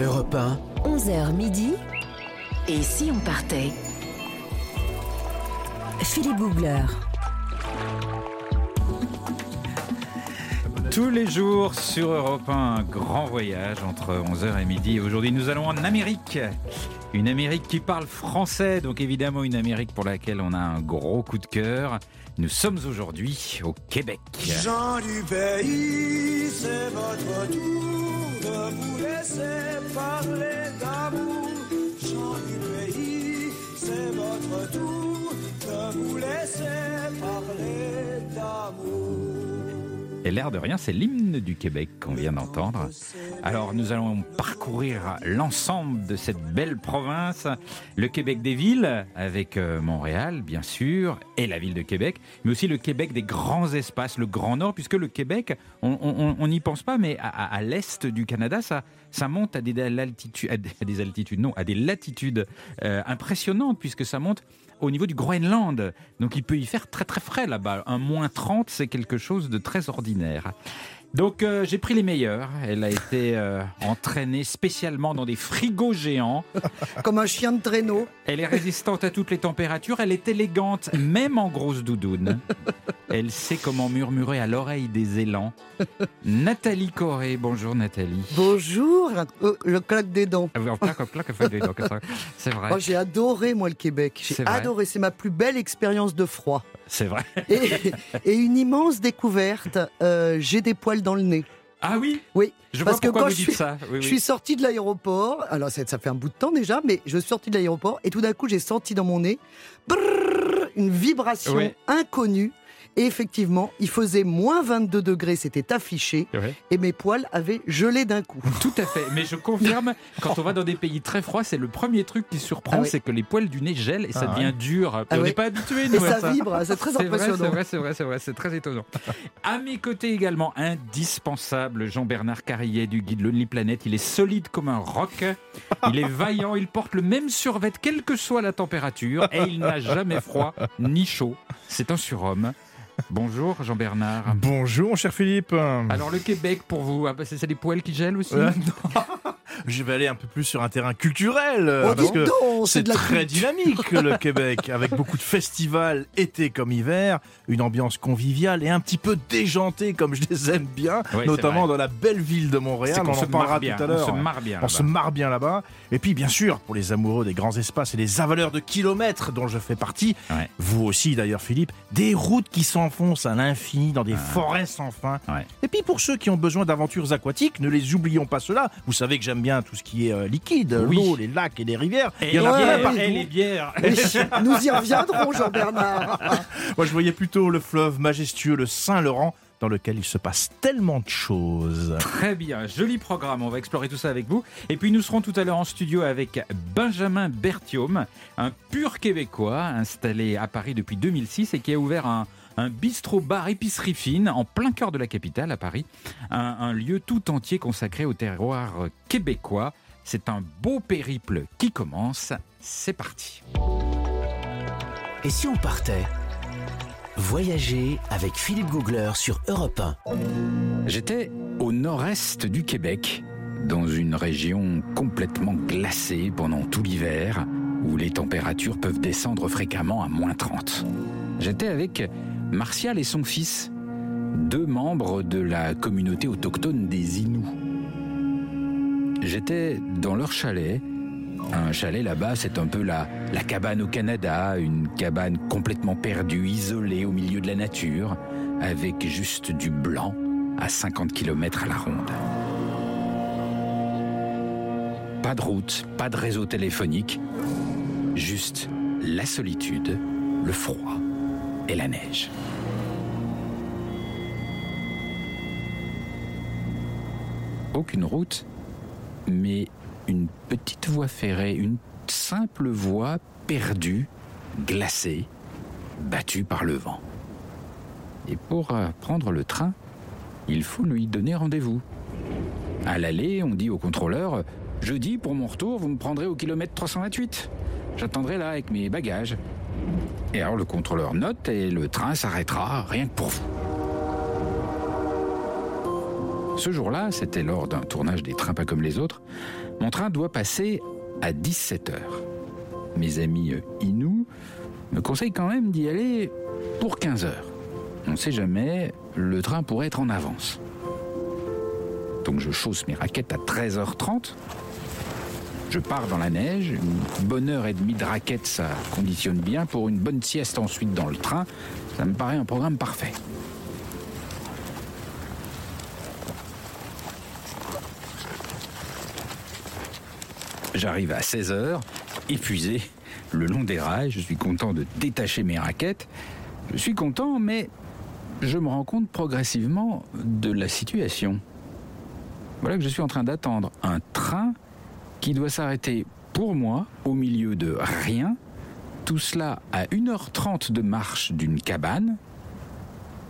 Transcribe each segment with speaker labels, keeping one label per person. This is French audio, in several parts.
Speaker 1: Europe 1,
Speaker 2: 11h midi. Et si on partait? Philippe Googler.
Speaker 3: Tous les jours sur Europe 1, un grand voyage entre 11h et midi. Et Aujourd'hui, nous allons en Amérique. Une Amérique qui parle français, donc évidemment une Amérique pour laquelle on a un gros coup de cœur. Nous sommes aujourd'hui au Québec.
Speaker 4: Jean du pays, c'est votre tour de vous laisser parler d'amour. Jean du pays, c'est votre tour de vous laisser parler d'amour.
Speaker 3: L'air de rien, c'est l'hymne du Québec qu'on vient d'entendre. Alors nous allons parcourir l'ensemble de cette belle province, le Québec des villes, avec euh, Montréal bien sûr, et la ville de Québec, mais aussi le Québec des grands espaces, le Grand Nord, puisque le Québec, on n'y pense pas, mais à, l'est du Canada, ça, monte à des, altitudes, à des, à des altitudes, non, à des latitudes euh, impressionnantes, puisque ça monte au niveau du Groenland. Donc il peut y faire très très frais là-bas. Un moins 30, c'est quelque chose de très ordinaire. Donc euh, j'ai pris les meilleurs. Elle a été euh, entraînée spécialement dans des frigos géants.
Speaker 5: Comme un chien de traîneau.
Speaker 3: Elle est résistante à toutes les températures. Elle est élégante, même en grosse doudoune. Elle sait comment murmurer à l'oreille des élans. Nathalie Corée. Bonjour Nathalie.
Speaker 5: Bonjour, euh, le claque des dents.
Speaker 3: C'est vrai.
Speaker 5: Oh, j'ai adoré, moi, le Québec. J'ai
Speaker 3: C'est vrai.
Speaker 5: adoré. C'est ma plus belle expérience de froid.
Speaker 3: C'est vrai.
Speaker 5: Et, et une immense découverte. euh, j'ai des poils dans le nez.
Speaker 3: Ah oui
Speaker 5: Oui.
Speaker 3: Je
Speaker 5: Parce
Speaker 3: vois
Speaker 5: que quand je suis-
Speaker 3: ça. Oui,
Speaker 5: Je
Speaker 3: oui.
Speaker 5: suis sorti de l'aéroport. Alors, ça, ça fait un bout de temps déjà, mais je suis sorti de l'aéroport et tout d'un coup, j'ai senti dans mon nez brrr, une vibration
Speaker 3: Oui.
Speaker 5: inconnue. Et effectivement, il faisait moins 22 degrés, c'était affiché,
Speaker 3: Ouais.
Speaker 5: et mes poils avaient gelé d'un coup.
Speaker 3: Tout à fait. Mais je confirme, quand on va dans des pays très froids, c'est le premier truc qui surprend,
Speaker 5: Ah
Speaker 3: c'est que les poils du nez gèlent et ça
Speaker 6: Ah
Speaker 3: devient dur.
Speaker 5: Ah
Speaker 3: on n'est pas habitué,
Speaker 5: Et
Speaker 3: nous, à
Speaker 5: ça vibre, c'est très impressionnant.
Speaker 3: c'est vrai, c'est vrai, c'est vrai, c'est très étonnant. À mes côtés également, indispensable, Jean-Bernard Carrier du guide Lonely Planet. Il est solide comme un roc. Il est vaillant, il porte le même survêt, quelle que soit la température, et il n'a jamais froid ni chaud. C'est un surhomme. Bonjour Jean-Bernard.
Speaker 6: Bonjour, mon cher Philippe.
Speaker 3: Alors le Québec pour vous, ah bah, c'est c'est les poils qui gèlent aussi
Speaker 6: Euh, non. Je vais aller un peu plus sur un terrain culturel. euh,
Speaker 5: Oh,
Speaker 6: parce que
Speaker 5: donc, c'est
Speaker 6: c'est
Speaker 5: de la
Speaker 6: très
Speaker 5: culture.
Speaker 6: dynamique, le Québec, avec beaucoup de festivals, été comme hiver, une ambiance conviviale et un petit peu déjantée, comme je les aime bien, notamment dans la belle ville de Montréal. On en
Speaker 3: se
Speaker 6: parlera
Speaker 3: marre bien.
Speaker 6: tout à
Speaker 3: On
Speaker 6: l'heure.
Speaker 3: se marre bien.
Speaker 6: On se
Speaker 3: là-bas.
Speaker 6: marre bien là-bas. Et puis, bien sûr, pour les amoureux des grands espaces et des avaleurs de kilomètres dont je fais partie,
Speaker 3: Ouais.
Speaker 6: vous aussi d'ailleurs, Philippe, des routes qui s'enfoncent à l'infini dans des forêts sans fin.
Speaker 3: Ouais.
Speaker 6: Et puis, pour ceux qui ont besoin d'aventures aquatiques, ne les oublions pas cela. Vous savez que j'aime bien tout ce qui est euh, liquide,
Speaker 3: Oui.
Speaker 6: l'eau, les lacs et les rivières.
Speaker 3: Et
Speaker 6: Il y en a
Speaker 5: Ouais,
Speaker 3: et les bières.
Speaker 5: Oui, nous y reviendrons, Jean-Bernard.
Speaker 6: Moi, je voyais plutôt le fleuve majestueux, le Saint-Laurent, dans lequel il se passe tellement de choses.
Speaker 3: Très bien, joli programme, on va explorer tout ça avec vous. Et puis nous serons tout à l'heure en studio avec Benjamin Berthiaume, un pur Québécois installé à Paris depuis 2006 et qui a ouvert un, un bistrot-bar épicerie fine en plein cœur de la capitale à Paris. Un, un lieu tout entier consacré au terroir québécois. C'est un beau périple qui commence. C'est parti.
Speaker 1: et si on partait Voyager avec Philippe Googler sur Europe 1.
Speaker 3: J'étais au nord-est du Québec, dans une région complètement glacée pendant tout l'hiver, où les températures peuvent descendre fréquemment à moins 30. J'étais avec Martial et son fils, deux membres de la communauté autochtone des Inuits. J'étais dans leur chalet. Un chalet là-bas, c'est un peu la, la cabane au Canada, une cabane complètement perdue, isolée au milieu de la nature, avec juste du blanc à 50 km à la ronde. Pas de route, pas de réseau téléphonique, juste la solitude, le froid et la neige. Aucune route, mais une petite voie ferrée, une simple voie perdue, glacée, battue par le vent. Et pour euh, prendre le train, il faut lui donner rendez-vous. À l'aller, on dit au contrôleur Jeudi, pour mon retour, vous me prendrez au kilomètre 328. J'attendrai là avec mes bagages. Et alors le contrôleur note et le train s'arrêtera rien que pour vous. Ce jour-là, c'était lors d'un tournage des trains pas comme les autres, mon train doit passer à 17 heures. Mes amis euh, Inou me conseillent quand même d'y aller pour 15 heures. On ne sait jamais, le train pourrait être en avance. Donc je chausse mes raquettes à 13h30. Je pars dans la neige, une bonne heure et demie de raquettes, ça conditionne bien pour une bonne sieste ensuite dans le train. Ça me paraît un programme parfait. J'arrive à 16h, épuisé, le long des rails, je suis content de détacher mes raquettes. Je suis content, mais je me rends compte progressivement de la situation. Voilà que je suis en train d'attendre un train qui doit s'arrêter pour moi au milieu de rien. Tout cela à 1h30 de marche d'une cabane,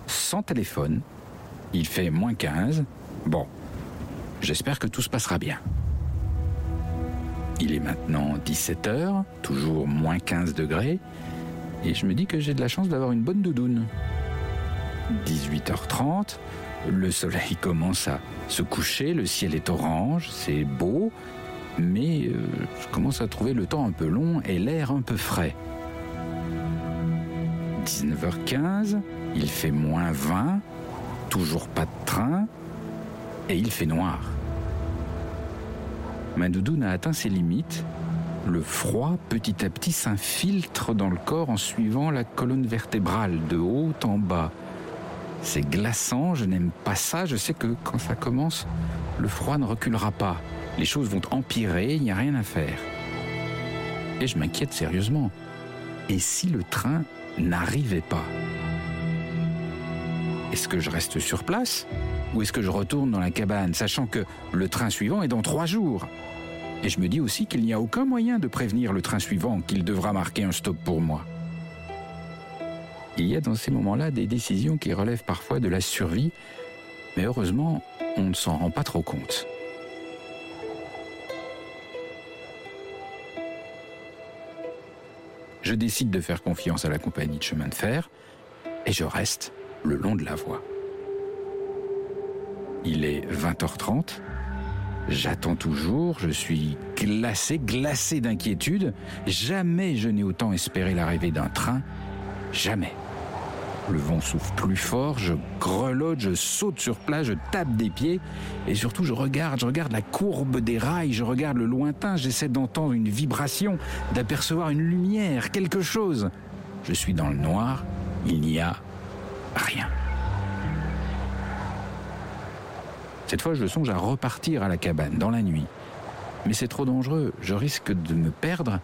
Speaker 3: sans téléphone. Il fait moins 15. Bon, j'espère que tout se passera bien. Il est maintenant 17h, toujours moins 15 degrés, et je me dis que j'ai de la chance d'avoir une bonne doudoune. 18h30, le soleil commence à se coucher, le ciel est orange, c'est beau, mais euh, je commence à trouver le temps un peu long et l'air un peu frais. 19h15, il fait moins 20, toujours pas de train, et il fait noir. Ma doudoune a atteint ses limites. Le froid, petit à petit, s'infiltre dans le corps en suivant la colonne vertébrale, de haut en bas. C'est glaçant, je n'aime pas ça, je sais que quand ça commence, le froid ne reculera pas. Les choses vont empirer, il n'y a rien à faire. Et je m'inquiète sérieusement. Et si le train n'arrivait pas? Est-ce que je reste sur place? Ou est-ce que je retourne dans la cabane, sachant que le train suivant est dans trois jours? Et je me dis aussi qu'il n'y a aucun moyen de prévenir le train suivant qu'il devra marquer un stop pour moi. Il y a dans ces moments-là des décisions qui relèvent parfois de la survie, mais heureusement, on ne s'en rend pas trop compte. Je décide de faire confiance à la compagnie de chemin de fer et je reste le long de la voie. Il est 20h30. J'attends toujours, je suis glacé, glacé d'inquiétude. Jamais je n'ai autant espéré l'arrivée d'un train. Jamais. Le vent souffle plus fort, je grelotte, je saute sur place, je tape des pieds et surtout je regarde, je regarde la courbe des rails, je regarde le lointain, j'essaie d'entendre une vibration, d'apercevoir une lumière, quelque chose. Je suis dans le noir, il n'y a rien. Cette fois, je songe à repartir à la cabane dans la nuit. Mais c'est trop dangereux, je risque de me perdre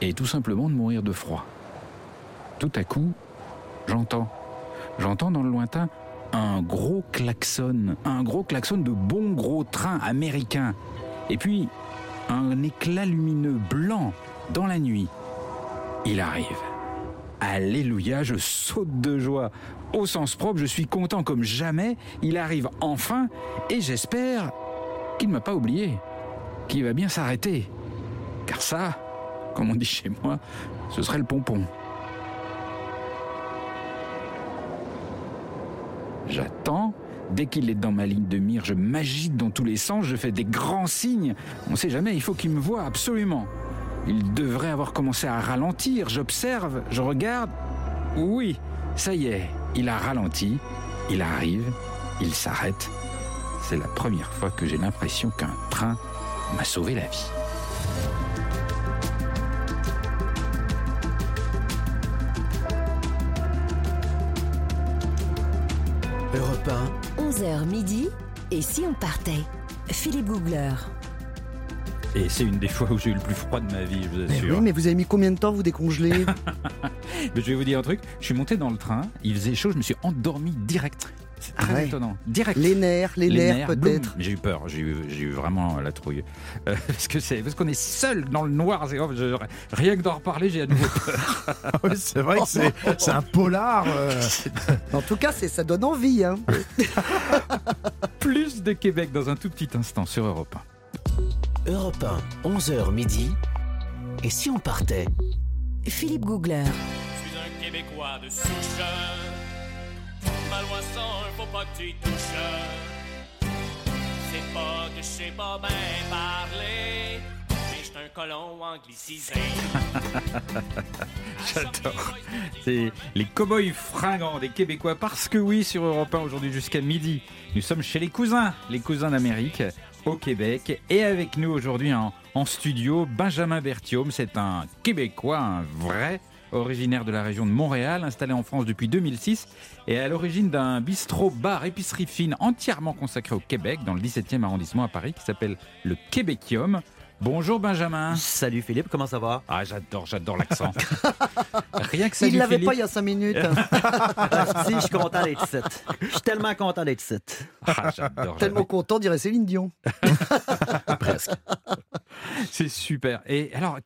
Speaker 3: et tout simplement de mourir de froid. Tout à coup, j'entends. J'entends dans le lointain un gros klaxon, un gros klaxon de bon gros train américain. Et puis, un éclat lumineux blanc dans la nuit. Il arrive. Alléluia, je saute de joie. Au sens propre, je suis content comme jamais. Il arrive enfin et j'espère qu'il ne m'a pas oublié, qu'il va bien s'arrêter. Car ça, comme on dit chez moi, ce serait le pompon. J'attends. Dès qu'il est dans ma ligne de mire, je m'agite dans tous les sens, je fais des grands signes. On ne sait jamais, il faut qu'il me voie absolument. Il devrait avoir commencé à ralentir. J'observe, je regarde. Oui, ça y est, il a ralenti. Il arrive, il s'arrête. C'est la première fois que j'ai l'impression qu'un train m'a sauvé la vie.
Speaker 1: Europe
Speaker 2: 11h midi. Et si on partait? Philippe Googler.
Speaker 3: Et c'est une des fois où j'ai eu le plus froid de ma vie, je vous
Speaker 5: Mais
Speaker 3: assure.
Speaker 5: oui, mais vous avez mis combien de temps vous décongeler?
Speaker 3: Mais je vais vous dire un truc. Je suis monté dans le train, il faisait chaud, je me suis endormi direct. C'est très
Speaker 5: Ah ouais.
Speaker 3: étonnant. Direct.
Speaker 5: Les nerfs, les, nerfs peut-être.
Speaker 3: J'ai eu peur, j'ai eu, j'ai eu vraiment la trouille. Euh, parce que c'est parce qu'on est seul dans le noir. c'est- oh, je- rien que d'en reparler, j'ai à nouveau peur.
Speaker 6: Oui, c'est vrai que c'est c'est un polar. euh,
Speaker 5: En tout cas, c'est- ça donne envie. Hein.
Speaker 3: Plus de Québec dans un tout petit instant sur Europe 1.
Speaker 1: Europe 1, 11h midi. Et si on partait?
Speaker 2: Philippe Googler.
Speaker 7: Je suis un Québécois de souche. Ma loi 101, faut pas que tu touches. pas que je sais pas bien parler, mais j'suis un colon anglicisé.
Speaker 3: J'adore. C'est les cow-boys fringants des Québécois parce que oui, sur Europe 1 aujourd'hui jusqu'à midi, nous sommes chez les cousins, les cousins d'Amérique au Québec. Et avec nous aujourd'hui en, en studio, Benjamin Berthiaume, c'est un Québécois, un vrai originaire de la région de Montréal, installé en France depuis 2006 et à l'origine d'un bistrot bar épicerie fine entièrement consacré au Québec dans le 17e arrondissement à Paris qui s'appelle le Québécium. Bonjour Benjamin.
Speaker 8: Salut Philippe, comment ça va?
Speaker 3: Ah j'adore, j'adore l'accent. Rien que ça
Speaker 5: Il l'avait pas il y a cinq minutes.
Speaker 8: Ah, si, je suis content d'être ici. Je suis tellement content d'être ici.
Speaker 3: Ah, j'adore,
Speaker 5: Tellement content, dirait Céline Dion.
Speaker 8: Presque.
Speaker 3: C'est super. Et alors,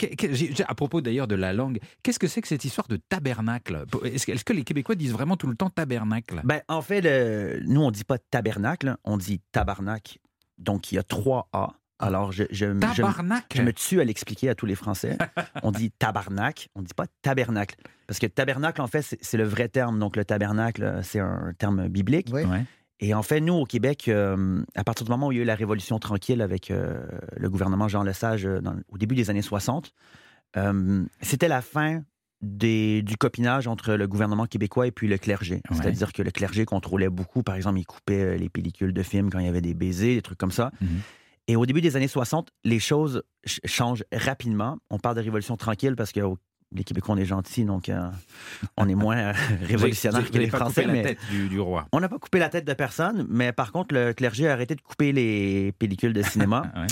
Speaker 3: à propos d'ailleurs de la langue, qu'est-ce que c'est que cette histoire de tabernacle? Est-ce que, est-ce que les Québécois disent vraiment tout le temps tabernacle?
Speaker 8: Ben, en fait, le- nous, on dit pas tabernacle, on dit tabarnak. Donc, il y a trois A. Alors, je, je, je-
Speaker 3: Tabarnak
Speaker 8: je me tue à l'expliquer à tous les Français. On dit tabarnak, on dit pas tabernacle. Parce que tabernacle, en fait, c'est le vrai terme. Donc, le tabernacle, c'est un terme biblique.
Speaker 5: Ouais.
Speaker 8: Et en fait, nous, au Québec, euh, à partir du moment où il y a eu la Révolution tranquille avec euh, le gouvernement Jean Lesage euh, dans- au début des années 60, euh, c'était la fin des- du copinage entre le gouvernement québécois et puis le clergé.
Speaker 3: Ouais.
Speaker 8: C'est-à-dire que le clergé contrôlait beaucoup. Par exemple, il coupait les pellicules de films quand il y avait des baisers, des trucs comme ça.
Speaker 3: Mhm.
Speaker 8: Et au début des années 60, les choses ch- changent rapidement. On parle de révolution tranquille parce que oh, les Québécois, on est gentils, donc euh, on est moins euh, révolutionnaire
Speaker 3: Vous
Speaker 8: que les
Speaker 3: pas
Speaker 8: Français.
Speaker 3: coupé la tête du, du roi.
Speaker 8: on n'a pas coupé la tête de personne, mais par contre, le clergé a arrêté de couper les pellicules de cinéma.
Speaker 3: Ouais.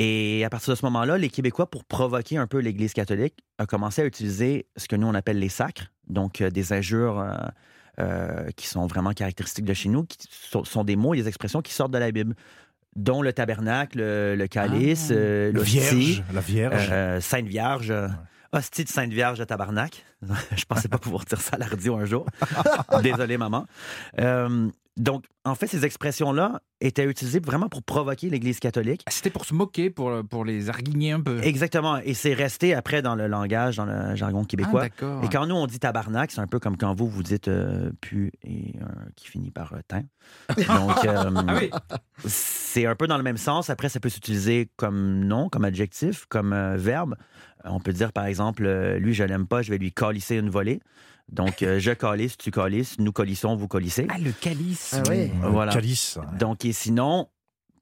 Speaker 8: Et à partir de ce moment-là, les Québécois, pour provoquer un peu l'Église catholique, ont commencé à utiliser ce que nous, on appelle les sacres, donc euh, des injures euh, qui sont vraiment caractéristiques de chez nous, qui sont, sont des mots et des expressions qui sortent de la Bible, dont le tabernacle, le, calice,
Speaker 3: Ah.
Speaker 8: euh,
Speaker 6: Le Vierge, la Vierge.
Speaker 8: euh, Sainte Vierge. euh, Hostie de Sainte Vierge de tabarnak. Je pensais pas pouvoir dire ça à la radio un jour. Désolé, maman. Euh, donc, en fait, ces expressions-là étaient utilisées vraiment pour provoquer l'Église catholique.
Speaker 3: Ah, C'était pour se moquer, pour, pour les arguigner un peu.
Speaker 8: Exactement. Et c'est resté après dans le langage, dans le jargon
Speaker 3: Ah,
Speaker 8: québécois.
Speaker 3: d'accord.
Speaker 8: et quand nous, on dit tabarnak, c'est un peu comme quand vous, vous dites euh, pu et euh, qui finit par euh, teint. Donc,
Speaker 3: Ah oui,
Speaker 8: c'est un peu dans le même sens. Après, ça peut s'utiliser comme nom, comme adjectif, comme verbe. On peut dire, par exemple, lui, je l'aime pas, je vais lui calisser une volée. Donc, euh, je calisse, tu calisses, nous colissons, vous colissez.
Speaker 3: ah, le calice.
Speaker 5: Ah oui.
Speaker 6: Euh,
Speaker 8: voilà.
Speaker 6: Calice.
Speaker 8: Donc, et sinon,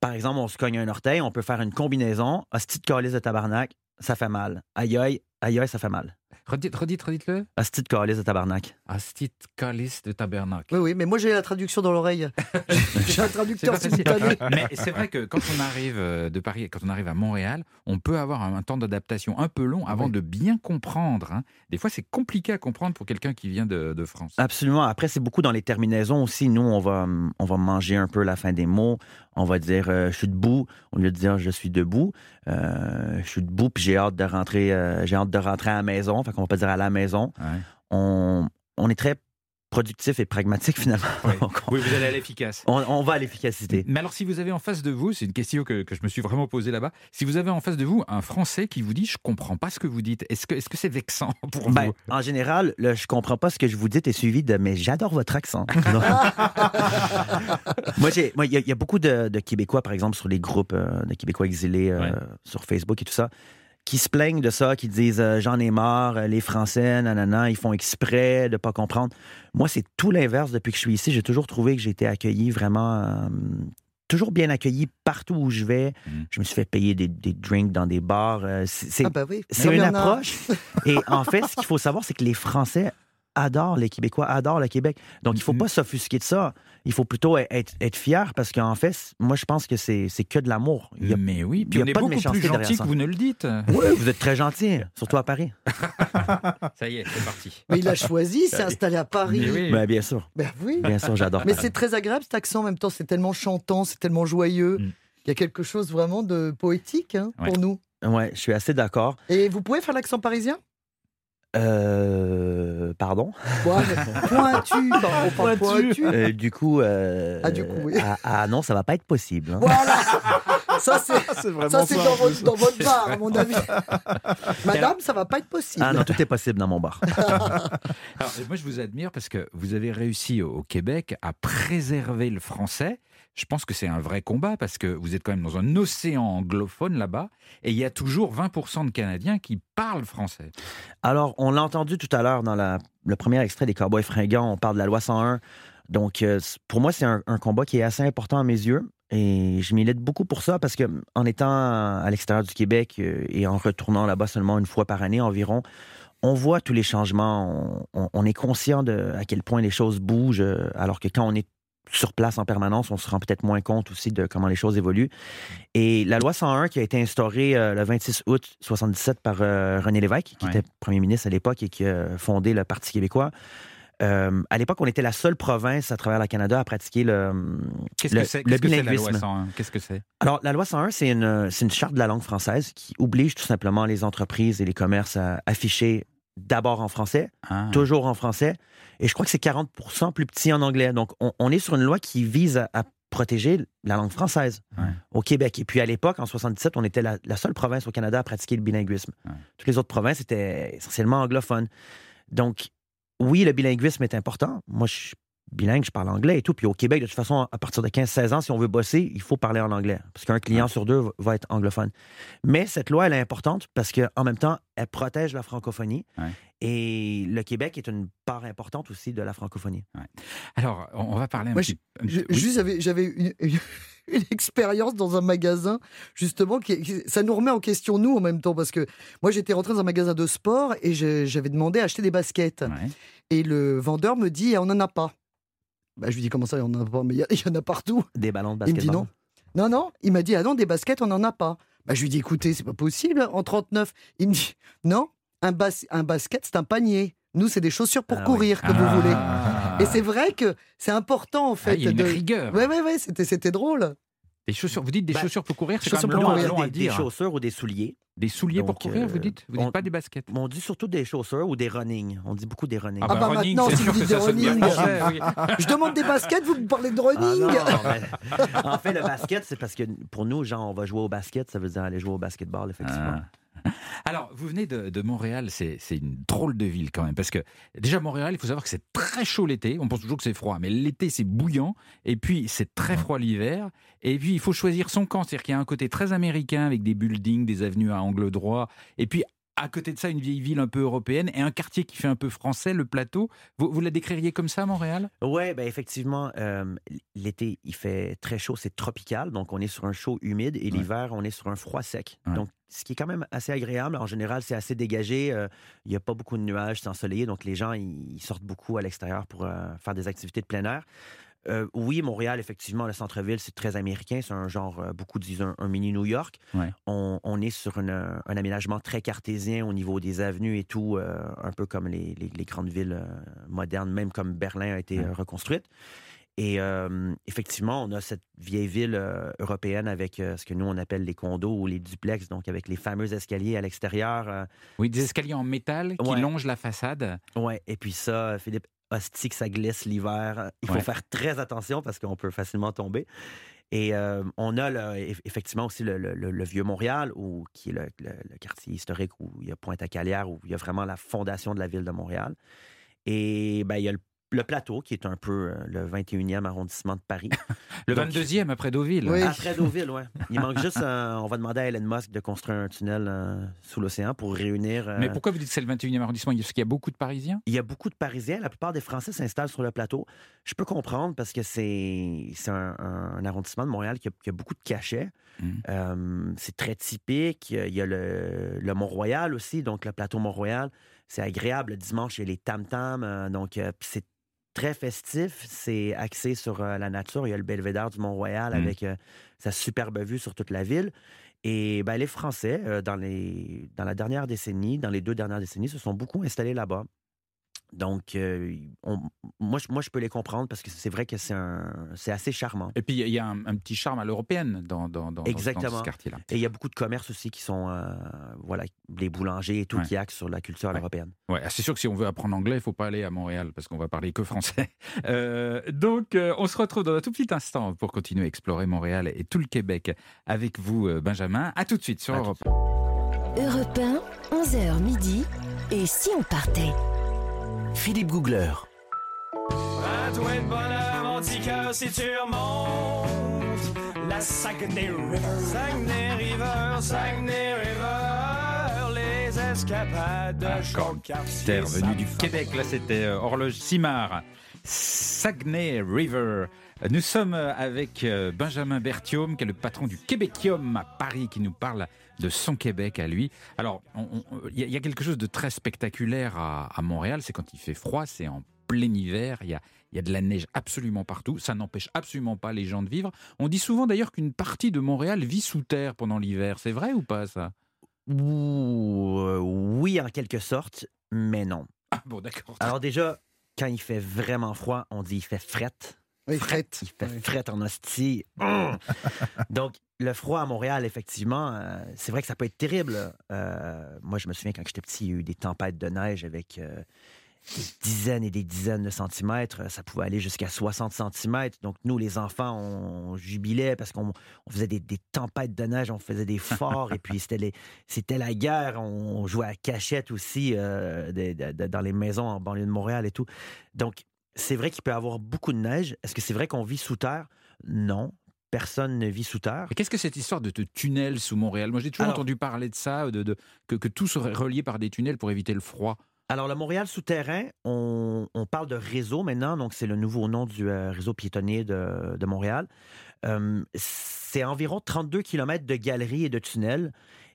Speaker 8: par exemple, on se cogne un orteil, on peut faire une combinaison. Hostie de calice de tabarnak, ça fait mal. Aïe aïe, aïe aïe, ça fait mal.
Speaker 3: Redites, redites, redites-le.
Speaker 8: De calice de tabarnak.
Speaker 3: Astit calice de tabernacle.
Speaker 5: Oui, oui, mais moi j'ai la traduction dans l'oreille. j'ai un traducteur simultané.
Speaker 3: Mais c'est vrai que quand on arrive euh, de Paris, quand on arrive à Montréal, on peut avoir un temps d'adaptation un peu long avant
Speaker 5: Oui.
Speaker 3: de bien comprendre. hein. Des fois, c'est compliqué à comprendre pour quelqu'un qui vient de, de France.
Speaker 8: Absolument. Après, c'est beaucoup dans les terminaisons aussi. Nous, on va, on va manger un peu la fin des mots. On va dire euh, je suis debout au lieu de dire je suis debout. Euh, je suis debout puis j'ai hâte de rentrer. euh, j'ai hâte de rentrer à la maison. Fait qu'on va pas dire à la maison.
Speaker 3: Ouais.
Speaker 8: On, on est très productif et pragmatique finalement.
Speaker 3: Oui.
Speaker 8: Donc, on,
Speaker 3: Oui, vous allez à l'efficace.
Speaker 8: on- on va à l'efficacité.
Speaker 3: Mais alors, si vous avez en face de vous, c'est une question que, que je me suis vraiment posée là-bas, si vous avez en face de vous un Français qui vous dit je comprends pas ce que vous dites, est-ce que est-ce que c'est vexant pour
Speaker 8: Ben,
Speaker 3: vous?
Speaker 8: en général, le, je comprends pas ce que je vous dites est suivi de mais j'adore votre accent. Moi, j'ai, il y, a- il y a beaucoup de, de Québécois, par exemple, sur les groupes euh, de Québécois exilés euh,
Speaker 3: Ouais.
Speaker 8: sur Facebook et tout ça, qui se plaignent de ça, qui disent euh, j'en ai marre, euh, les Français, nanana, ils font exprès de pas comprendre. Moi, c'est tout l'inverse depuis que je suis ici. J'ai toujours trouvé que j'ai été accueilli vraiment. euh, Toujours bien accueilli partout où je vais.
Speaker 3: Mhm.
Speaker 8: Je me suis fait payer des, des drinks dans des bars. c'est,
Speaker 5: Ah bah oui. Comme
Speaker 8: une approche. Et en fait, ce qu'il faut savoir, c'est que les Français adorent les Québécois, adorent le Québec. Donc, il ne faut
Speaker 3: Mhm.
Speaker 8: pas s'offusquer de ça. Il faut plutôt être, être fier parce qu'en fait, moi, je pense que c'est c'est que de l'amour. Il y a-
Speaker 3: Mais oui,
Speaker 8: il
Speaker 3: puis
Speaker 8: y a
Speaker 3: on est
Speaker 8: pas de
Speaker 3: beaucoup plus gentil que vous ne le dites.
Speaker 8: Ouais, vous êtes très gentil, surtout à Paris.
Speaker 3: Ça y est, c'est parti.
Speaker 5: Mais il a choisi, s'est installé à Paris.
Speaker 3: Mais oui.
Speaker 8: Ben, bien sûr,
Speaker 5: Ben oui.
Speaker 8: bien sûr, j'adore
Speaker 5: Mais
Speaker 8: Paris.
Speaker 5: c'est très agréable cet accent en même temps, c'est tellement chantant, c'est tellement joyeux.
Speaker 3: Mm.
Speaker 5: Il y a quelque chose vraiment de poétique hein,
Speaker 3: Ouais.
Speaker 5: pour nous.
Speaker 8: Ouais, je suis assez d'accord.
Speaker 5: Et vous pouvez faire l'accent parisien?
Speaker 8: Euh, pardon.
Speaker 5: Pointu, pointu.
Speaker 8: Euh, du coup, euh,
Speaker 5: Ah, du coup, oui.
Speaker 8: ah, ah, non, ça va pas être possible. hein.
Speaker 5: Voilà Ça, c'est. Ça, c'est dans, votre,
Speaker 6: plus.
Speaker 5: dans votre bar, à mon avis. Madame, ça va pas être possible.
Speaker 8: Ah non, tout est possible dans mon bar.
Speaker 3: Alors, moi, je vous admire parce que vous avez réussi au Québec à préserver le français. Je pense que c'est un vrai combat parce que vous êtes quand même dans un océan anglophone là-bas et il y a toujours 20% de Canadiens qui parlent français.
Speaker 8: Alors, on l'a entendu tout à l'heure dans le premier extrait des Cowboys fringants, on parle de la loi 101. Donc, euh, pour moi, c'est un, combat qui est assez important à mes yeux. Et je milite beaucoup pour ça parce que en étant à l'extérieur du Québec euh, et en retournant là-bas seulement une fois par année environ, on voit tous les changements. On, on- on est conscient de à quel point les choses bougent, euh, alors que quand on est sur place en permanence, on se rend peut-être moins compte aussi de comment les choses évoluent. Et la loi 101 qui a été instaurée euh, le 26 août 77 par euh, René Lévesque, qui
Speaker 3: Ouais.
Speaker 8: était premier ministre à l'époque et qui a fondé le Parti québécois. Euh, à l'époque, on était la seule province à travers le Canada à pratiquer le,
Speaker 3: Qu'est-ce
Speaker 8: le-
Speaker 3: que c'est?
Speaker 8: le
Speaker 3: qu'est-ce que c'est, la loi
Speaker 8: bilinguisme.
Speaker 3: 101 Qu'est-ce que c'est?
Speaker 8: Alors, la loi 101, c'est une, c'est une charte de la langue française qui oblige tout simplement les entreprises et les commerces à afficher d'abord en français,
Speaker 3: Ah.
Speaker 8: toujours en français. Et je crois que c'est 40 plus petit en anglais. Donc, on, on est sur une loi qui vise à, à protéger la langue française
Speaker 3: Ouais.
Speaker 8: au Québec. Et puis, à l'époque, en 77, on était la, la seule province au Canada à pratiquer le bilinguisme.
Speaker 3: Ouais.
Speaker 8: Toutes les autres provinces étaient essentiellement anglophones. Donc, oui, le bilinguisme est important. Moi, je suis bilingue, je parle anglais et tout. Puis au Québec, de toute façon, à partir de 15-16 ans, si on veut bosser, il faut parler en anglais. Parce qu'un client sur deux va- être anglophone. Mais cette loi, elle est importante parce qu'en même temps, elle protège la francophonie.
Speaker 3: Ouais.
Speaker 8: Et le Québec est une part importante aussi de la francophonie.
Speaker 3: Alors, on va parler un
Speaker 5: Moi,
Speaker 3: petit un
Speaker 5: Je-
Speaker 3: petit- oui.
Speaker 5: Juste, j'avais, une, une- une expérience dans un magasin, justement, qui, qui- ça nous remet en question, nous, en même temps, parce que moi, j'étais rentré dans un magasin de sport et j'avais demandé à acheter des baskets.
Speaker 3: Ouais.
Speaker 5: Et le vendeur me dit, Ah, on n'en a pas. Bah, je lui dis, comment ça, il n'y en a pas? Mais il y y, en a partout.
Speaker 8: Des ballons de
Speaker 5: Il me dit non. Non, non. Il m'a dit, ah non, des baskets, on n'en a pas. Bah, je lui dis, écoutez, c'est pas possible, en 39. Il me dit, non, un, bas- un basket, c'est un panier. Nous, c'est des chaussures pour
Speaker 8: Ah oui.
Speaker 5: courir que
Speaker 3: Ah.
Speaker 5: vous voulez. Et c'est vrai que c'est important, en
Speaker 3: Ah,
Speaker 5: fait.
Speaker 3: il y a une
Speaker 5: de...
Speaker 3: rigueur.
Speaker 5: Ouais, ouais, ouais, c'était, c'était drôle.
Speaker 3: Des chaussures, vous dites des
Speaker 8: Bah,
Speaker 3: chaussures pour courir, c'est quand même long, long à
Speaker 8: des, des
Speaker 3: dire.
Speaker 8: chaussures ou des souliers.
Speaker 3: Des souliers pour courir, vous
Speaker 8: euh,
Speaker 3: dites Vous dites
Speaker 8: on-
Speaker 3: pas des baskets
Speaker 8: On dit surtout des chaussures ou des running. On dit beaucoup des running.
Speaker 5: Ah bah
Speaker 3: running,
Speaker 5: maintenant,
Speaker 3: c'est
Speaker 5: si vous dites des running.
Speaker 3: français, oui.
Speaker 5: Je demande des baskets, vous me parlez de
Speaker 8: Ah
Speaker 5: running.
Speaker 8: non, mais- en fait, le basket, c'est parce que pour nous, genre, on va jouer au basket, ça veut dire aller jouer au basketball, effectivement.
Speaker 3: Ah. Alors, vous venez de, de Montréal, c'est c'est une drôle de ville quand même, parce que déjà Montréal, il faut savoir que c'est très chaud l'été, on pense toujours que c'est froid, mais l'été c'est bouillant, et puis c'est très froid l'hiver, et puis il faut choisir son camp, c'est-à-dire qu'il y a un côté très américain avec des buildings, des avenues à angle droit, et puis à côté de ça une vieille ville un peu européenne, et un quartier qui fait un peu français, le plateau. Vous, vous la décririez comme ça, Montréal?
Speaker 8: Oui, ben effectivement, euh, l'été, il fait très chaud, c'est tropical, donc on est sur un chaud humide, et l'hiver, on est sur un froid sec.
Speaker 3: Ouais.
Speaker 8: Donc, ce qui est quand même assez agréable. En général, c'est assez dégagé. euh, Il n'y a pas beaucoup de nuages, c'est ensoleillé, donc les gens, ils sortent beaucoup à l'extérieur pour euh, faire des activités de plein air. Euh, oui, Montréal, effectivement, le centre-ville, c'est très américain. C'est un genre, euh, beaucoup disent un, un mini New York.
Speaker 3: Ouais.
Speaker 8: On, on est sur une, euh, un aménagement très cartésien au niveau des avenues et tout, euh, un peu comme les, les- les grandes villes modernes, même comme Berlin a été
Speaker 3: Ouais.
Speaker 8: reconstruite. Et euh, effectivement, on a cette vieille ville euh, européenne avec euh, ce que nous, on appelle les condos ou les duplex, donc avec les fameux escaliers à l'extérieur.
Speaker 3: Oui, des escaliers en métal qui
Speaker 8: Ouais.
Speaker 3: longent la façade.
Speaker 8: Ouais, et puis ça, Philippe, hostie que ça glisse l'hiver. Il faut
Speaker 3: Ouais.
Speaker 8: faire très attention parce qu'on peut facilement tomber. Et euh, on a eff- effectivement aussi le, le- le- le vieux Montréal, où, qui est le, le- le quartier historique où il y a Pointe-à-Calière, où il y a vraiment la fondation de la ville de Montréal. Et ben, il y a le, le plateau, qui est un peu euh, le 21e arrondissement de Paris.
Speaker 3: Le
Speaker 8: Donc,
Speaker 3: 22e après Deauville.
Speaker 5: Oui.
Speaker 8: Après Deauville, ouais. Il manque juste, un- on va demander à Elon Musk de construire un tunnel euh, sous l'océan pour réunir. euh,
Speaker 3: Mais pourquoi vous dites que c'est le 21e arrondissement? Parce qu'il y a beaucoup de Parisiens?
Speaker 8: Il y a beaucoup de Parisiens. La plupart des Français s'installent sur le plateau. Je peux comprendre parce que c'est c'est un, arrondissement de Montréal qui a, qui a beaucoup de cachets. Euh, c'est très typique. Il y a le, le Mont-Royal aussi, donc le plateau Mont-Royal. C'est agréable. Le dimanche, il y a les tam-tams. euh, donc, euh, c'est très festif. C'est axé sur euh, la nature. Il y a le belvédère du Mont-Royal
Speaker 3: Mhm.
Speaker 8: avec euh, sa superbe vue sur toute la ville. Et ben, les Français, euh, dans, les, dans la dernière décennie, dans les deux dernières décennies, se sont beaucoup installés là-bas. Donc, euh, on- moi, je- moi, je peux les comprendre parce que c'est vrai que c'est assez charmant.
Speaker 3: Et puis il y a un, un petit charme à l'européenne dans, dans, dans, dans-
Speaker 8: Exactement.
Speaker 3: dans ce quartier-là.
Speaker 8: Et il y a beaucoup de commerces aussi qui sont, euh, voilà, les boulangers et tout,
Speaker 3: Ouais.
Speaker 8: qui axent sur la culture à
Speaker 3: Ouais.
Speaker 8: l'européenne.
Speaker 3: Ouais, c'est sûr que si on veut apprendre anglais, il faut pas aller à Montréal parce qu'on va parler que français. Euh, donc, euh, on se retrouve dans un tout petit instant pour continuer à explorer Montréal et tout le Québec avec vous, euh, Benjamin. À tout de suite sur
Speaker 8: À
Speaker 3: Europe.
Speaker 2: Europe 1, 11h midi. Et si on partait?
Speaker 1: Philippe Googler.
Speaker 7: À toi de bonheur, mon petit cœur, si tu remontes la Saguenay River. Saguenay River, Saguenay River, les escapades de
Speaker 3: Ah,
Speaker 7: Jean Cartier.
Speaker 3: Venue du Québec, là c'était euh, Horloge Simard, Saguenay River. Nous sommes euh, avec euh, Benjamin Berthiaume, qui est le patron du Québecium à Paris, qui nous parle de son Québec à lui. Alors, on- il y, a- il y a quelque chose de très spectaculaire à, à Montréal, c'est quand il fait froid, c'est en plein hiver, il y a, il y a de la neige absolument partout, ça n'empêche absolument pas les gens de vivre. On dit souvent d'ailleurs qu'une partie de Montréal vit sous terre pendant l'hiver, c'est vrai ou pas ça?
Speaker 8: Ouh, euh, oui, en quelque sorte, mais non.
Speaker 3: Ah bon, d'accord.
Speaker 8: Alors déjà, quand il fait vraiment froid, on dit il fait frette.
Speaker 5: Oui.
Speaker 8: Il fait frette en hostie. Hum! Donc, le froid à Montréal, effectivement, euh, c'est vrai que ça peut être terrible. Euh, moi, je me souviens quand j'étais petit, il y a eu des tempêtes de neige avec euh, des dizaines et des dizaines de centimètres. Ça pouvait aller jusqu'à 60 centimètres. Donc, nous, les enfants, on jubilait parce qu'on on faisait des, des tempêtes de neige, on faisait des forts et puis c'était la guerre. On jouait à cachette aussi de- de- de- dans les maisons en banlieue de Montréal et tout. Donc, c'est vrai qu'il peut y avoir beaucoup de neige. Est-ce que c'est vrai qu'on vit sous terre? Non. Personne ne vit sous terre.
Speaker 3: Qu'est-ce que cette histoire de, de tunnels sous Montréal? Moi, j'ai toujours
Speaker 8: Alors-
Speaker 3: entendu parler de ça, de, de- que, que tout serait relié par des tunnels pour éviter le froid.
Speaker 8: Alors, le Montréal souterrain, on, on parle de réseau maintenant, donc c'est le nouveau nom du euh, réseau piétonnier de, de Montréal. Euh, c'est environ 32 km de galeries et de tunnels,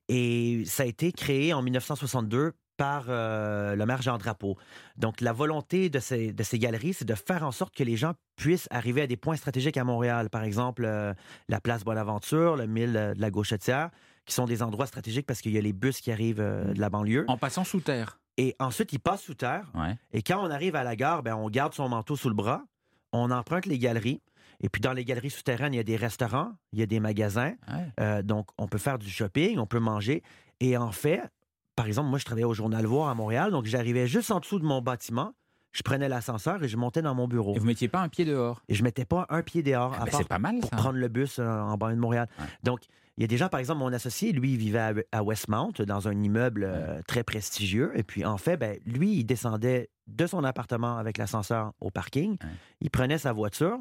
Speaker 8: et ça a été créé en 1962 par euh, le maire Jean Drapeau. Donc, la volonté de ces, de ces galeries, c'est de faire en sorte que les gens puissent arriver à des points stratégiques à Montréal. Par exemple, euh, la place Bonaventure, le mille euh, de la Gauchetière, qui sont des endroits stratégiques parce qu'il y a les bus qui arrivent euh, de la banlieue.
Speaker 3: En passant sous terre.
Speaker 8: Et ensuite, ils passent sous terre.
Speaker 3: Ouais.
Speaker 8: Et quand on arrive à la gare, ben, on garde son manteau sous le bras, on emprunte les galeries. Et puis, dans les galeries souterraines, il y a des restaurants, il y a des magasins.
Speaker 3: Ouais.
Speaker 8: Donc, on peut faire du shopping, on peut manger. Et en fait, par exemple, moi, je travaillais au Journal Voir à Montréal. Donc, j'arrivais juste en dessous de mon bâtiment. Je prenais l'ascenseur et je montais dans mon bureau.
Speaker 3: Et vous mettiez pas un pied dehors?
Speaker 8: Et je mettais pas un pied dehors,
Speaker 3: Ah
Speaker 8: à
Speaker 3: ben,
Speaker 8: part
Speaker 3: C'est pas mal
Speaker 8: pour prendre le bus euh, en banlieue de Montréal.
Speaker 3: Ouais.
Speaker 8: Donc, il y a des gens, par exemple, mon associé, lui, il vivait à, à Westmount, dans un immeuble euh, très prestigieux. Et puis, en fait, ben, lui, il descendait de son appartement avec l'ascenseur au parking.
Speaker 3: Ouais.
Speaker 8: Il prenait sa voiture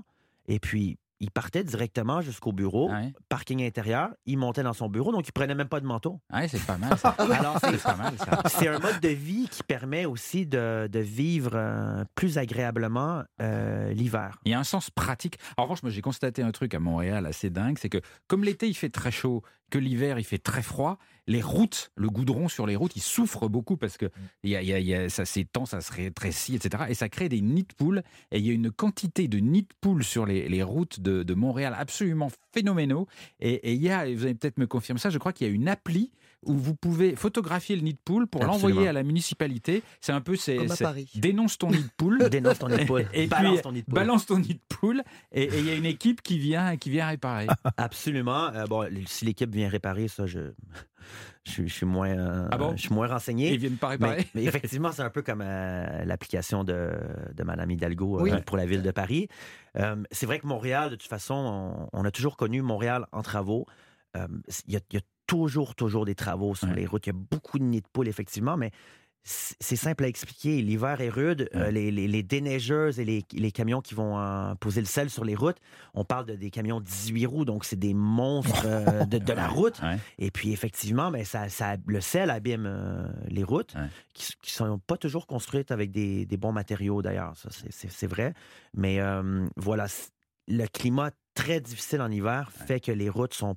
Speaker 8: et puis il partait directement jusqu'au bureau,
Speaker 3: Ouais.
Speaker 8: parking intérieur. Il montait dans son bureau, donc il prenait même pas de manteau.
Speaker 3: Ouais, c'est pas mal ça.
Speaker 8: Alors, c'est
Speaker 3: c'est pas mal ça.
Speaker 8: c'est un mode de vie qui permet aussi de, de vivre euh, plus agréablement euh, l'hiver.
Speaker 3: Il y a un sens pratique. En revanche, moi j'ai constaté un truc à Montréal assez dingue, c'est que comme l'été il fait très chaud, que l'hiver il fait très froid, les routes, le goudron sur les routes, il souffre beaucoup parce que il y a, il y a- il y a- ça s'étend, ça se rétrécit, etc. Et ça crée des nids de poules. Et il y a une quantité de nids de poules sur les, les routes de, de Montréal absolument phénoménaux. Et, il y a, vous allez peut-être me confirmer ça, je crois qu'il y a une appli où vous pouvez photographier le nid de poule pour l'envoyer à la municipalité. C'est un peu c'est
Speaker 5: Comme à
Speaker 3: c'est-
Speaker 5: Paris.
Speaker 3: dénonce ton nid de poule.
Speaker 8: Dénonce ton nid de poule.
Speaker 3: Et
Speaker 8: Balance
Speaker 3: puis,
Speaker 8: ton nid de poule.
Speaker 3: balance ton nid de poule et il y a une équipe qui vient qui vient réparer.
Speaker 8: Absolument. Euh, bon, si l'équipe vient réparer ça, je, je, je suis moins, euh,
Speaker 3: Ah bon?
Speaker 8: je suis moins renseigné.
Speaker 3: Ils viennent pas réparer.
Speaker 8: Mais, mais effectivement, c'est un peu comme euh, l'application de, de Mme Hidalgo euh,
Speaker 5: Oui.
Speaker 8: pour la ville de Paris. Euh, c'est vrai que Montréal, de toute façon, on, on a toujours connu Montréal en travaux. Euh, Il y, a, y a toujours, toujours des travaux sur
Speaker 3: Ouais.
Speaker 8: les routes. Il y a beaucoup de nids de poules, effectivement, mais c'est simple à expliquer. L'hiver est rude. Euh, les, les- les déneigeuses et les, les camions qui vont euh, poser le sel sur les routes, on parle de des camions 18 roues, donc c'est des monstres euh, de, de la route.
Speaker 3: Ouais.
Speaker 8: Et puis, effectivement, ben, ça, ça- le sel abîme les routes,
Speaker 3: Ouais.
Speaker 8: qui ne sont pas toujours construites avec des, des bons matériaux, d'ailleurs. Ça, c'est- vrai. Mais voilà, le climat très difficile en hiver fait que les routes sont